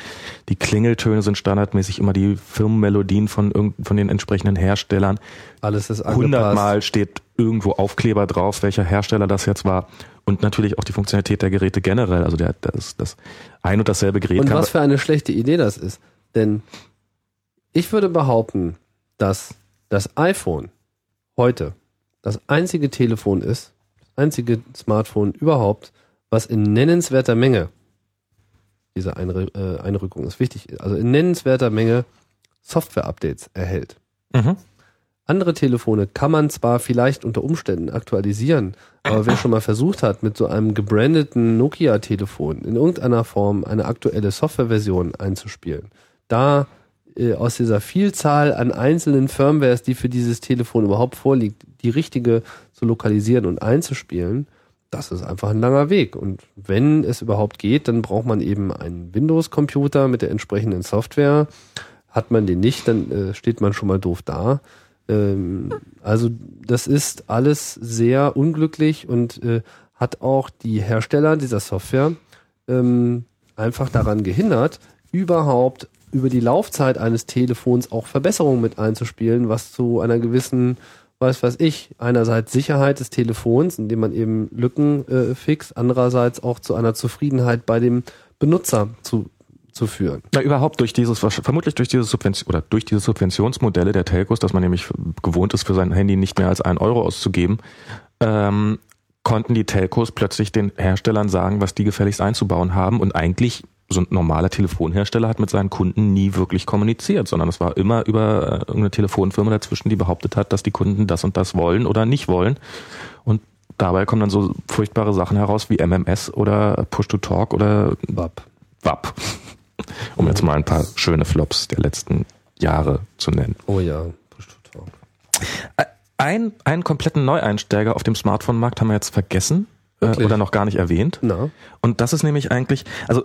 Die Klingeltöne sind standardmäßig immer die Firmenmelodien von, von den entsprechenden Herstellern. Alles ist angepasst. Hundertmal steht irgendwo Aufkleber drauf, welcher Hersteller das jetzt war und natürlich auch die Funktionalität der Geräte generell. Also der, das, das ein und dasselbe Gerät. Und was für eine schlechte Idee das ist. Denn ich würde behaupten, dass das iPhone heute das einzige Telefon ist, das einzige Smartphone überhaupt, was in nennenswerter Menge, diese Einr äh, Einrückung ist wichtig, also in nennenswerter Menge Software-Updates erhält. Mhm. Andere Telefone kann man zwar vielleicht unter Umständen aktualisieren, aber wer schon mal versucht hat, mit so einem gebrandeten Nokia-Telefon in irgendeiner Form eine aktuelle Softwareversion einzuspielen, da äh, aus dieser Vielzahl an einzelnen Firmwares, die für dieses Telefon überhaupt vorliegt, die richtige zu lokalisieren und einzuspielen, das ist einfach ein langer Weg. Und wenn es überhaupt geht, dann braucht man eben einen Windows-Computer mit der entsprechenden Software. Hat man den nicht, dann äh, steht man schon mal doof da. Ähm, also das ist alles sehr unglücklich und äh, hat auch die Hersteller dieser Software ähm, einfach daran gehindert, überhaupt über die Laufzeit eines Telefons auch Verbesserungen mit einzuspielen, was zu einer gewissen, weiß was ich, einerseits Sicherheit des Telefons, indem man eben Lücken äh, fixt, andererseits auch zu einer Zufriedenheit bei dem Benutzer zu zu führen. Na, überhaupt durch dieses, vermutlich durch diese Subvention oder durch diese Subventionsmodelle der Telcos, dass man nämlich gewohnt ist, für sein Handy nicht mehr als einen Euro auszugeben, ähm, konnten die Telcos plötzlich den Herstellern sagen, was die gefälligst einzubauen haben und eigentlich so ein normaler Telefonhersteller hat mit seinen Kunden nie wirklich kommuniziert, sondern es war immer über äh, eine Telefonfirma dazwischen, die behauptet hat, dass die Kunden das und das wollen oder nicht wollen. Und dabei kommen dann so furchtbare Sachen heraus wie MMS oder Push-to-Talk oder WAP. WAP um jetzt mal ein paar schöne Flops der letzten Jahre zu nennen. Oh ja, push to talk. Ein, einen kompletten Neueinsteiger auf dem Smartphone-Markt haben wir jetzt vergessen äh, oder noch gar nicht erwähnt. Na? Und das ist nämlich eigentlich, also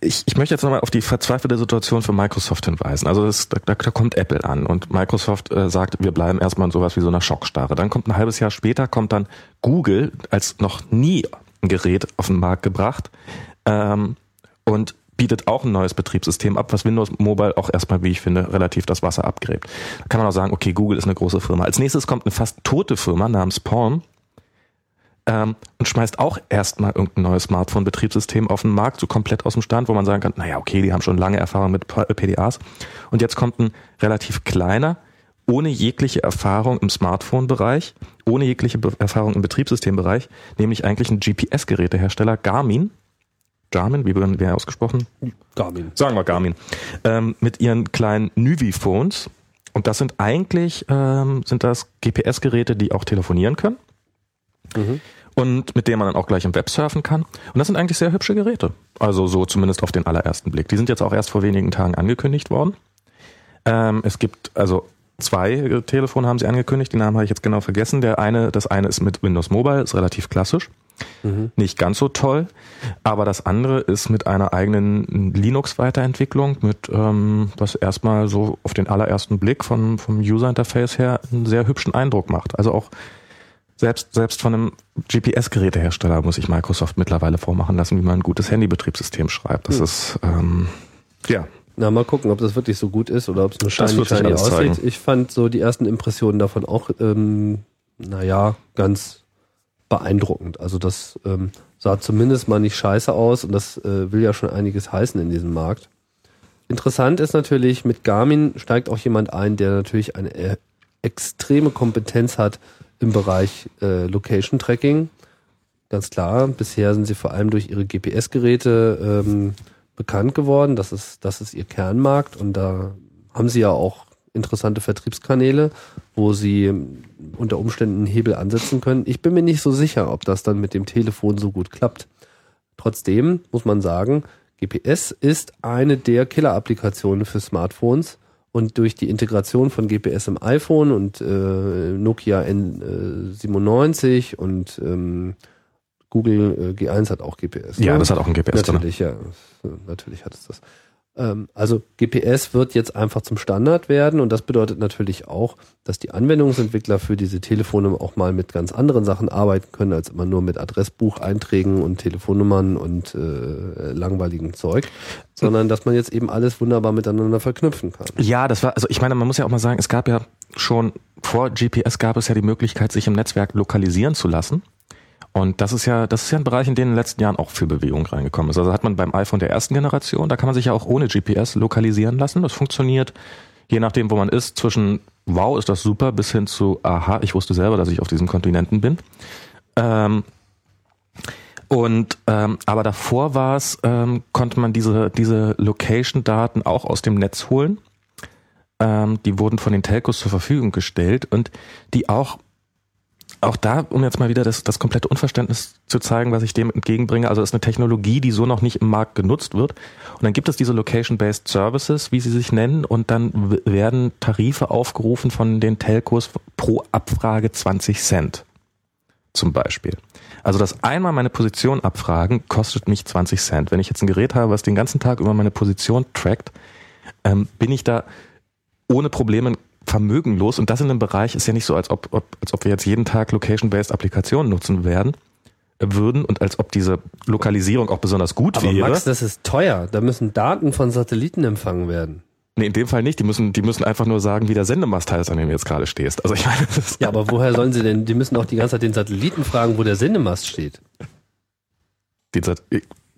ich, ich möchte jetzt nochmal auf die verzweifelte Situation für Microsoft hinweisen. Also das, da, da kommt Apple an und Microsoft äh, sagt, wir bleiben erstmal in sowas wie so einer Schockstarre. Dann kommt ein halbes Jahr später, kommt dann Google als noch nie ein Gerät auf den Markt gebracht ähm, und bietet auch ein neues Betriebssystem ab, was Windows Mobile auch erstmal, wie ich finde, relativ das Wasser abgräbt. Da kann man auch sagen, okay, Google ist eine große Firma. Als nächstes kommt eine fast tote Firma namens Palm ähm, und schmeißt auch erstmal irgendein neues Smartphone-Betriebssystem auf den Markt, so komplett aus dem Stand, wo man sagen kann, naja, okay, die haben schon lange Erfahrung mit PDAs. Und jetzt kommt ein relativ kleiner, ohne jegliche Erfahrung im Smartphone-Bereich, ohne jegliche Be Erfahrung im Betriebssystembereich, nämlich eigentlich ein GPS-Gerätehersteller, Garmin, Garmin, wie werden wir ausgesprochen? Garmin. Sagen wir Garmin. Ähm, mit ihren kleinen Nuvi-Phones. Und das sind eigentlich, ähm, sind das GPS-Geräte, die auch telefonieren können. Mhm. und mit dem man dann auch gleich im Web surfen kann. Und das sind eigentlich sehr hübsche Geräte. Also so zumindest auf den allerersten Blick. Die sind jetzt auch erst vor wenigen Tagen angekündigt worden. Ähm, es gibt also zwei Telefone haben sie angekündigt. Die Namen habe ich jetzt genau vergessen. Der eine, das eine ist mit Windows Mobile, ist relativ klassisch. Mhm. Nicht ganz so toll. Aber das andere ist mit einer eigenen Linux-Weiterentwicklung, mit ähm, was erstmal so auf den allerersten Blick von, vom User-Interface her einen sehr hübschen Eindruck macht. Also auch selbst, selbst von einem GPS-Gerätehersteller muss ich Microsoft mittlerweile vormachen lassen, wie man ein gutes Handybetriebssystem schreibt. Das mhm. ist ähm, ja na, mal gucken, ob das wirklich so gut ist oder ob es nur shiny, shiny aussieht. Ich fand so die ersten Impressionen davon auch, ähm, naja, ganz beeindruckend. Also das ähm, sah zumindest mal nicht scheiße aus und das äh, will ja schon einiges heißen in diesem Markt. Interessant ist natürlich, mit Garmin steigt auch jemand ein, der natürlich eine äh, extreme Kompetenz hat im Bereich äh, Location Tracking. Ganz klar, bisher sind sie vor allem durch ihre GPS-Geräte ähm, bekannt geworden. Das ist, das ist ihr Kernmarkt und da haben sie ja auch interessante Vertriebskanäle, wo sie unter Umständen einen Hebel ansetzen können. Ich bin mir nicht so sicher, ob das dann mit dem Telefon so gut klappt. Trotzdem muss man sagen, GPS ist eine der Killer-Applikationen für Smartphones und durch die Integration von GPS im iPhone und äh, Nokia N97 und ähm, Google äh, G1 hat auch GPS. Ja, ne? das hat auch ein GPS. Natürlich, drin. ja. Natürlich hat es das. Ähm, also GPS wird jetzt einfach zum Standard werden und das bedeutet natürlich auch, dass die Anwendungsentwickler für diese Telefone auch mal mit ganz anderen Sachen arbeiten können, als immer nur mit Adressbucheinträgen und Telefonnummern und äh, langweiligem Zeug, sondern dass man jetzt eben alles wunderbar miteinander verknüpfen kann. Ja, das war, also ich meine, man muss ja auch mal sagen, es gab ja schon vor GPS gab es ja die Möglichkeit, sich im Netzwerk lokalisieren zu lassen. Und das ist ja, das ist ja ein Bereich, in den in den letzten Jahren auch viel Bewegung reingekommen ist. Also hat man beim iPhone der ersten Generation, da kann man sich ja auch ohne GPS lokalisieren lassen. Das funktioniert je nachdem, wo man ist, zwischen wow, ist das super, bis hin zu aha, ich wusste selber, dass ich auf diesem Kontinenten bin. Ähm, und ähm, aber davor war es, ähm, konnte man diese diese Location-Daten auch aus dem Netz holen. Ähm, die wurden von den Telcos zur Verfügung gestellt und die auch auch da, um jetzt mal wieder das, das komplette Unverständnis zu zeigen, was ich dem entgegenbringe, also es ist eine Technologie, die so noch nicht im Markt genutzt wird. Und dann gibt es diese Location-Based Services, wie sie sich nennen, und dann werden Tarife aufgerufen von den Telcos pro Abfrage 20 Cent. Zum Beispiel. Also das einmal meine Position abfragen kostet mich 20 Cent. Wenn ich jetzt ein Gerät habe, was den ganzen Tag über meine Position trackt, ähm, bin ich da ohne Probleme vermögenlos und das in einem Bereich ist ja nicht so, als ob, ob, als ob wir jetzt jeden Tag Location-Based Applikationen nutzen werden äh, würden und als ob diese Lokalisierung auch besonders gut Aber wäre. Max, das ist teuer. Da müssen Daten von Satelliten empfangen werden. Nee, in dem Fall nicht. Die müssen, die müssen einfach nur sagen, wie der Sendemast heißt, an dem du jetzt gerade stehst. Also ich meine, das Ja, aber woher sollen sie denn? Die müssen auch die ganze Zeit den Satelliten fragen, wo der Sendemast steht. Den Sat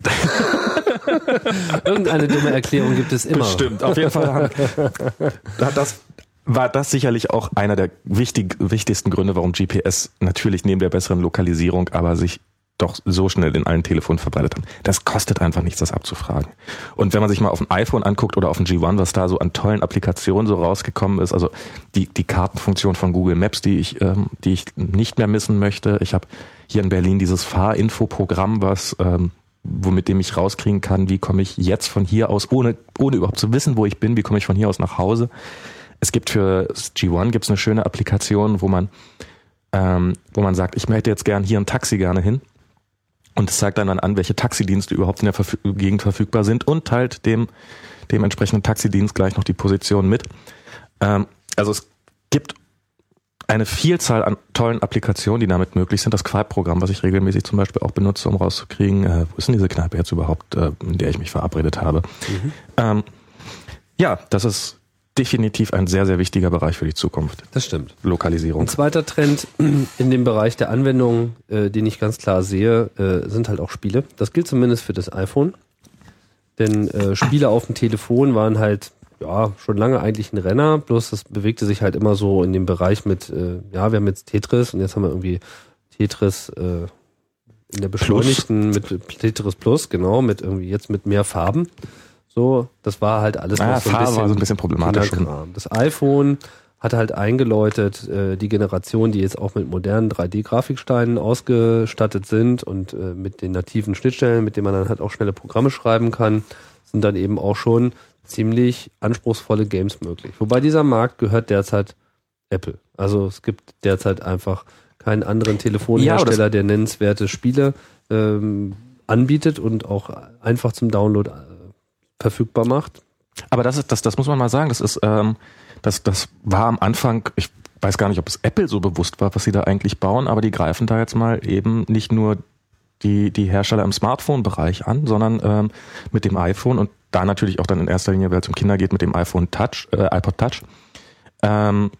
Irgendeine dumme Erklärung gibt es immer. Stimmt, auf jeden Fall hat das war das sicherlich auch einer der wichtig, wichtigsten Gründe, warum GPS natürlich neben der besseren Lokalisierung aber sich doch so schnell in allen Telefonen verbreitet haben. Das kostet einfach nichts, das abzufragen. Und wenn man sich mal auf ein iPhone anguckt oder auf ein G1, was da so an tollen Applikationen so rausgekommen ist, also die, die Kartenfunktion von Google Maps, die ich, ähm, die ich nicht mehr missen möchte. Ich habe hier in Berlin dieses Fahrinfo-Programm, was ähm, womit dem ich rauskriegen kann, wie komme ich jetzt von hier aus, ohne, ohne überhaupt zu wissen, wo ich bin, wie komme ich von hier aus nach Hause. Es gibt für G1 gibt es eine schöne Applikation, wo man, ähm, wo man sagt, ich möchte jetzt gern hier ein Taxi gerne hin. Und es zeigt dann an, welche Taxidienste überhaupt in der Verfüg Gegend verfügbar sind und teilt dem, dem entsprechenden Taxidienst gleich noch die Position mit. Ähm, also es gibt eine Vielzahl an tollen Applikationen, die damit möglich sind. Das Qualb-Programm, was ich regelmäßig zum Beispiel auch benutze, um rauszukriegen, äh, wo ist denn diese Kneipe jetzt überhaupt, äh, in der ich mich verabredet habe. Mhm. Ähm, ja, das ist definitiv ein sehr, sehr wichtiger Bereich für die Zukunft. Das stimmt. Lokalisierung. Ein zweiter Trend in dem Bereich der Anwendung, äh, den ich ganz klar sehe, äh, sind halt auch Spiele. Das gilt zumindest für das iPhone. Denn äh, Spiele auf dem Telefon waren halt ja schon lange eigentlich ein Renner, bloß das bewegte sich halt immer so in dem Bereich mit, äh, ja, wir haben jetzt Tetris und jetzt haben wir irgendwie Tetris äh, in der beschleunigten Plus. mit Tetris Plus, genau, mit irgendwie jetzt mit mehr Farben. So, das war halt alles ah, noch so ein bisschen, war so ein bisschen problematisch. Das iPhone hat halt eingeläutet, äh, die Generation, die jetzt auch mit modernen 3D-Grafiksteinen ausgestattet sind und äh, mit den nativen Schnittstellen, mit denen man dann halt auch schnelle Programme schreiben kann, sind dann eben auch schon ziemlich anspruchsvolle Games möglich. Wobei dieser Markt gehört derzeit Apple. Also es gibt derzeit einfach keinen anderen Telefonhersteller, ja, der nennenswerte Spiele ähm, anbietet und auch einfach zum Download äh, verfügbar macht. Aber das ist, das, das muss man mal sagen, das ist, ähm, das, das war am Anfang, ich weiß gar nicht, ob es Apple so bewusst war, was sie da eigentlich bauen, aber die greifen da jetzt mal eben nicht nur die, die Hersteller im Smartphone-Bereich an, sondern ähm, mit dem iPhone und da natürlich auch dann in erster Linie, weil es um Kinder geht, mit dem iPhone Touch, äh, iPod Touch, ähm,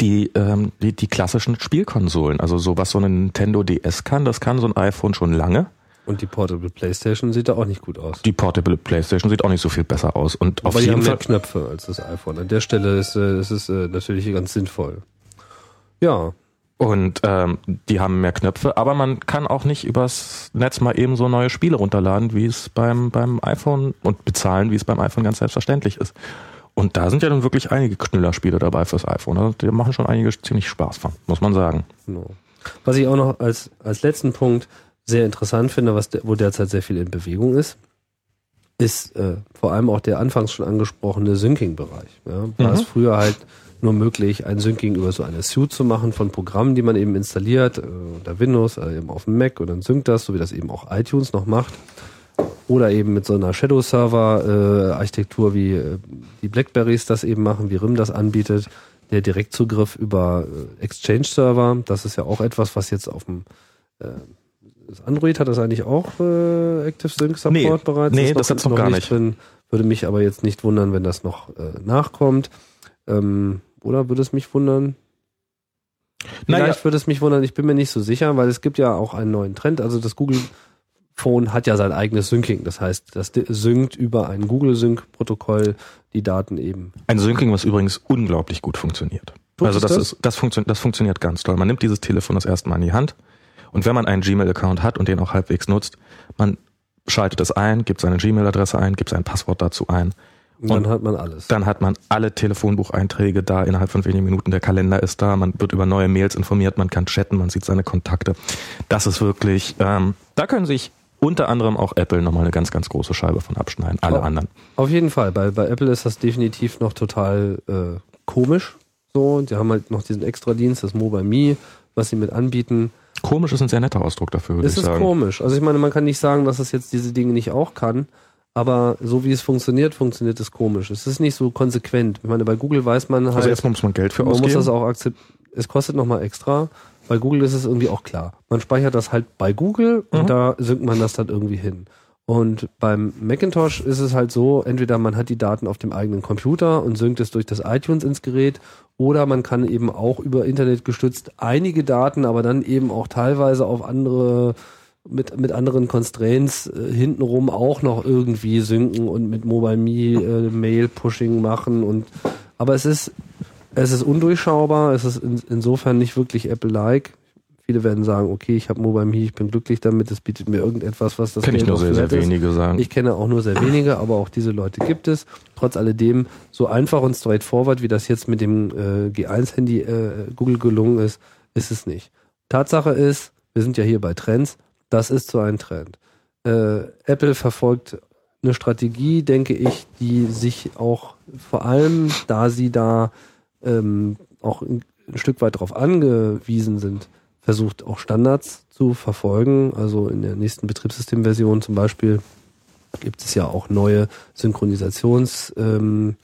die, ähm, die, die klassischen Spielkonsolen. Also so was so ein Nintendo DS kann, das kann so ein iPhone schon lange. Und die Portable PlayStation sieht da auch nicht gut aus. Die Portable PlayStation sieht auch nicht so viel besser aus. Und Aber auf jeden Fall Knöpfe als das iPhone. An der Stelle ist äh, ist es äh, natürlich ganz sinnvoll. Ja. Und ähm, die haben mehr Knöpfe, aber man kann auch nicht übers Netz mal eben so neue Spiele runterladen, wie es beim beim iPhone und bezahlen, wie es beim iPhone ganz selbstverständlich ist. Und da sind ja dann wirklich einige Knüllerspiele dabei fürs iPhone. Also die machen schon einige ziemlich Spaß von, muss man sagen. Genau. Was ich auch noch als, als letzten Punkt sehr interessant finde, was wo derzeit sehr viel in Bewegung ist, ist äh, vor allem auch der anfangs schon angesprochene Syncing-Bereich. Ja? War mhm. es früher halt nur möglich, ein Syncing über so eine Suite zu machen von Programmen, die man eben installiert, äh, unter Windows, äh, eben auf dem Mac und dann synkt das, so wie das eben auch iTunes noch macht. Oder eben mit so einer Shadow-Server-Architektur, wie äh, die Blackberries das eben machen, wie RIM das anbietet, der Direktzugriff über äh, Exchange-Server. Das ist ja auch etwas, was jetzt auf dem äh, das Android hat das eigentlich auch äh, Active Sync Support nee, bereits. Nee, das, das hat noch gar nicht drin. Würde mich aber jetzt nicht wundern, wenn das noch äh, nachkommt. Ähm, oder würde es mich wundern? Vielleicht naja. würde es mich wundern, ich bin mir nicht so sicher, weil es gibt ja auch einen neuen Trend. Also das Google Phone hat ja sein eigenes Syncing. Das heißt, das synkt über ein Google Sync Protokoll die Daten eben. Ein Syncing, was übrigens unglaublich gut funktioniert. Tut also das, das, ist das, funktio das funktioniert ganz toll. Man nimmt dieses Telefon das erste Mal in die Hand und wenn man einen Gmail-Account hat und den auch halbwegs nutzt, man schaltet es ein, gibt seine Gmail-Adresse ein, gibt sein Passwort dazu ein. Und dann hat man alles. Dann hat man alle Telefonbucheinträge da innerhalb von wenigen Minuten. Der Kalender ist da, man wird über neue Mails informiert, man kann chatten, man sieht seine Kontakte. Das ist wirklich, ähm, da können sich unter anderem auch Apple nochmal eine ganz, ganz große Scheibe von abschneiden. Alle auf, anderen. Auf jeden Fall. Bei, bei Apple ist das definitiv noch total äh, komisch. So, die haben halt noch diesen Extra-Dienst, das Mobile Me, was sie mit anbieten. Komisch ist ein sehr netter Ausdruck dafür, würde ich sagen. Es ist komisch. Also ich meine, man kann nicht sagen, dass es jetzt diese Dinge nicht auch kann, aber so wie es funktioniert, funktioniert es komisch. Es ist nicht so konsequent. Ich meine, bei Google weiß man also halt. Also erstmal muss man Geld für man ausgeben. Man muss das auch akzeptieren. Es kostet nochmal extra. Bei Google ist es irgendwie auch klar. Man speichert das halt bei Google und mhm. da synkt man das dann irgendwie hin. Und beim Macintosh ist es halt so, entweder man hat die Daten auf dem eigenen Computer und synkt es durch das iTunes ins Gerät oder man kann eben auch über Internet gestützt einige Daten, aber dann eben auch teilweise auf andere mit, mit anderen Constraints äh, hintenrum auch noch irgendwie synken und mit Mobile Me äh, Mail Pushing machen und aber es ist es ist undurchschaubar, es ist in, insofern nicht wirklich Apple-like. Viele werden sagen, okay, ich habe Mobile Me, ich bin glücklich damit, es bietet mir irgendetwas, was das Kenne ich nur sehr, sehr wenige sagen. Ich kenne auch nur sehr wenige, aber auch diese Leute gibt es. Trotz alledem, so einfach und straightforward, wie das jetzt mit dem äh, G1-Handy äh, Google gelungen ist, ist es nicht. Tatsache ist, wir sind ja hier bei Trends, das ist so ein Trend. Äh, Apple verfolgt eine Strategie, denke ich, die sich auch vor allem, da sie da ähm, auch ein, ein Stück weit darauf angewiesen sind, versucht auch Standards zu verfolgen. Also in der nächsten Betriebssystemversion zum Beispiel gibt es ja auch neue Synchronisationsprotokolle,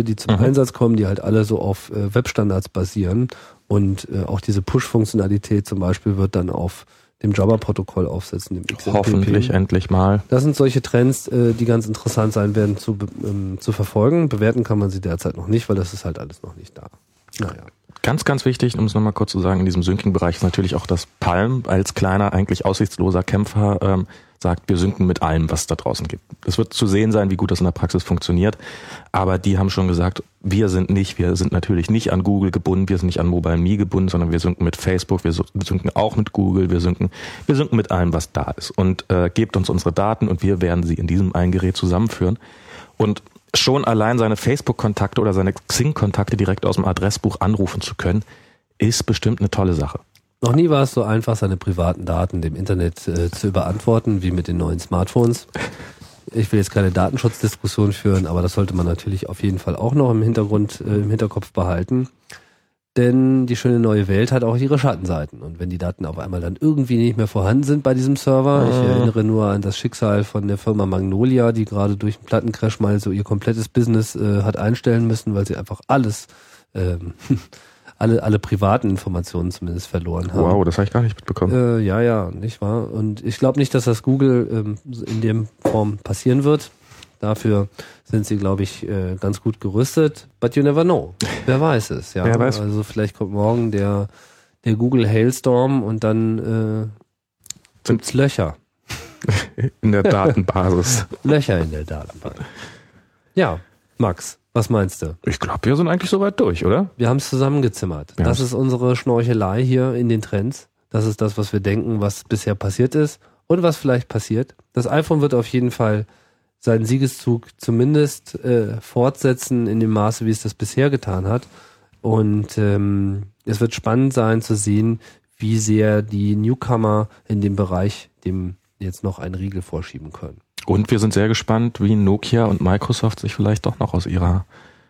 ähm, die zum mhm. Einsatz kommen, die halt alle so auf äh, Webstandards basieren. Und äh, auch diese Push-Funktionalität zum Beispiel wird dann auf dem Java-Protokoll aufsetzen. Dem XMPP. Hoffentlich endlich mal. Das sind solche Trends, äh, die ganz interessant sein werden zu, ähm, zu verfolgen. Bewerten kann man sie derzeit noch nicht, weil das ist halt alles noch nicht da. Naja. Ganz, ganz wichtig, um es nochmal kurz zu sagen, in diesem Syncing-Bereich ist natürlich auch das Palm als kleiner, eigentlich aussichtsloser Kämpfer ähm, sagt, wir synken mit allem, was es da draußen gibt. Es wird zu sehen sein, wie gut das in der Praxis funktioniert. Aber die haben schon gesagt, wir sind nicht, wir sind natürlich nicht an Google gebunden, wir sind nicht an Mobile Me gebunden, sondern wir synken mit Facebook, wir synken auch mit Google, wir synken, wir synken mit allem, was da ist. Und äh, gebt uns unsere Daten und wir werden sie in diesem einen Gerät zusammenführen. Und schon allein seine Facebook-Kontakte oder seine Xing-Kontakte direkt aus dem Adressbuch anrufen zu können, ist bestimmt eine tolle Sache. Noch nie war es so einfach, seine privaten Daten dem Internet äh, zu überantworten, wie mit den neuen Smartphones. Ich will jetzt keine Datenschutzdiskussion führen, aber das sollte man natürlich auf jeden Fall auch noch im Hintergrund, äh, im Hinterkopf behalten. Denn die schöne neue Welt hat auch ihre Schattenseiten. Und wenn die Daten auf einmal dann irgendwie nicht mehr vorhanden sind bei diesem Server, ich ah. erinnere nur an das Schicksal von der Firma Magnolia, die gerade durch einen Plattencrash mal so ihr komplettes Business äh, hat einstellen müssen, weil sie einfach alles, ähm, alle, alle privaten Informationen zumindest verloren haben. Wow, das habe ich gar nicht mitbekommen. Äh, ja, ja, nicht wahr? Und ich glaube nicht, dass das Google ähm, in dem Form passieren wird. Dafür sind sie, glaube ich, äh, ganz gut gerüstet. But you never know. Wer weiß es, ja. Wer weiß. Also vielleicht kommt morgen der, der Google Hailstorm und dann äh, gibt's Löcher. In der Datenbasis. Löcher in der Datenbank. Ja, Max, was meinst du? Ich glaube, wir sind eigentlich soweit durch, oder? Wir haben es zusammengezimmert. Ja. Das ist unsere Schnorchelei hier in den Trends. Das ist das, was wir denken, was bisher passiert ist und was vielleicht passiert. Das iPhone wird auf jeden Fall seinen Siegeszug zumindest äh, fortsetzen in dem Maße, wie es das bisher getan hat. Und ähm, es wird spannend sein zu sehen, wie sehr die Newcomer in dem Bereich dem jetzt noch einen Riegel vorschieben können. Und wir sind sehr gespannt, wie Nokia und Microsoft sich vielleicht doch noch aus ihrer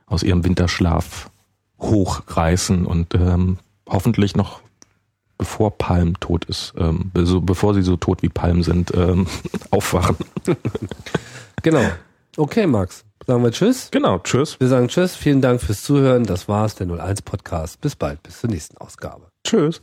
aus ihrem Winterschlaf hochreißen und ähm, hoffentlich noch bevor Palm tot ist, ähm, also bevor sie so tot wie Palm sind, ähm, aufwachen. Genau. Okay, Max. Sagen wir Tschüss. Genau, Tschüss. Wir sagen Tschüss. Vielen Dank fürs Zuhören. Das war's, der 01 Podcast. Bis bald, bis zur nächsten Ausgabe. Tschüss.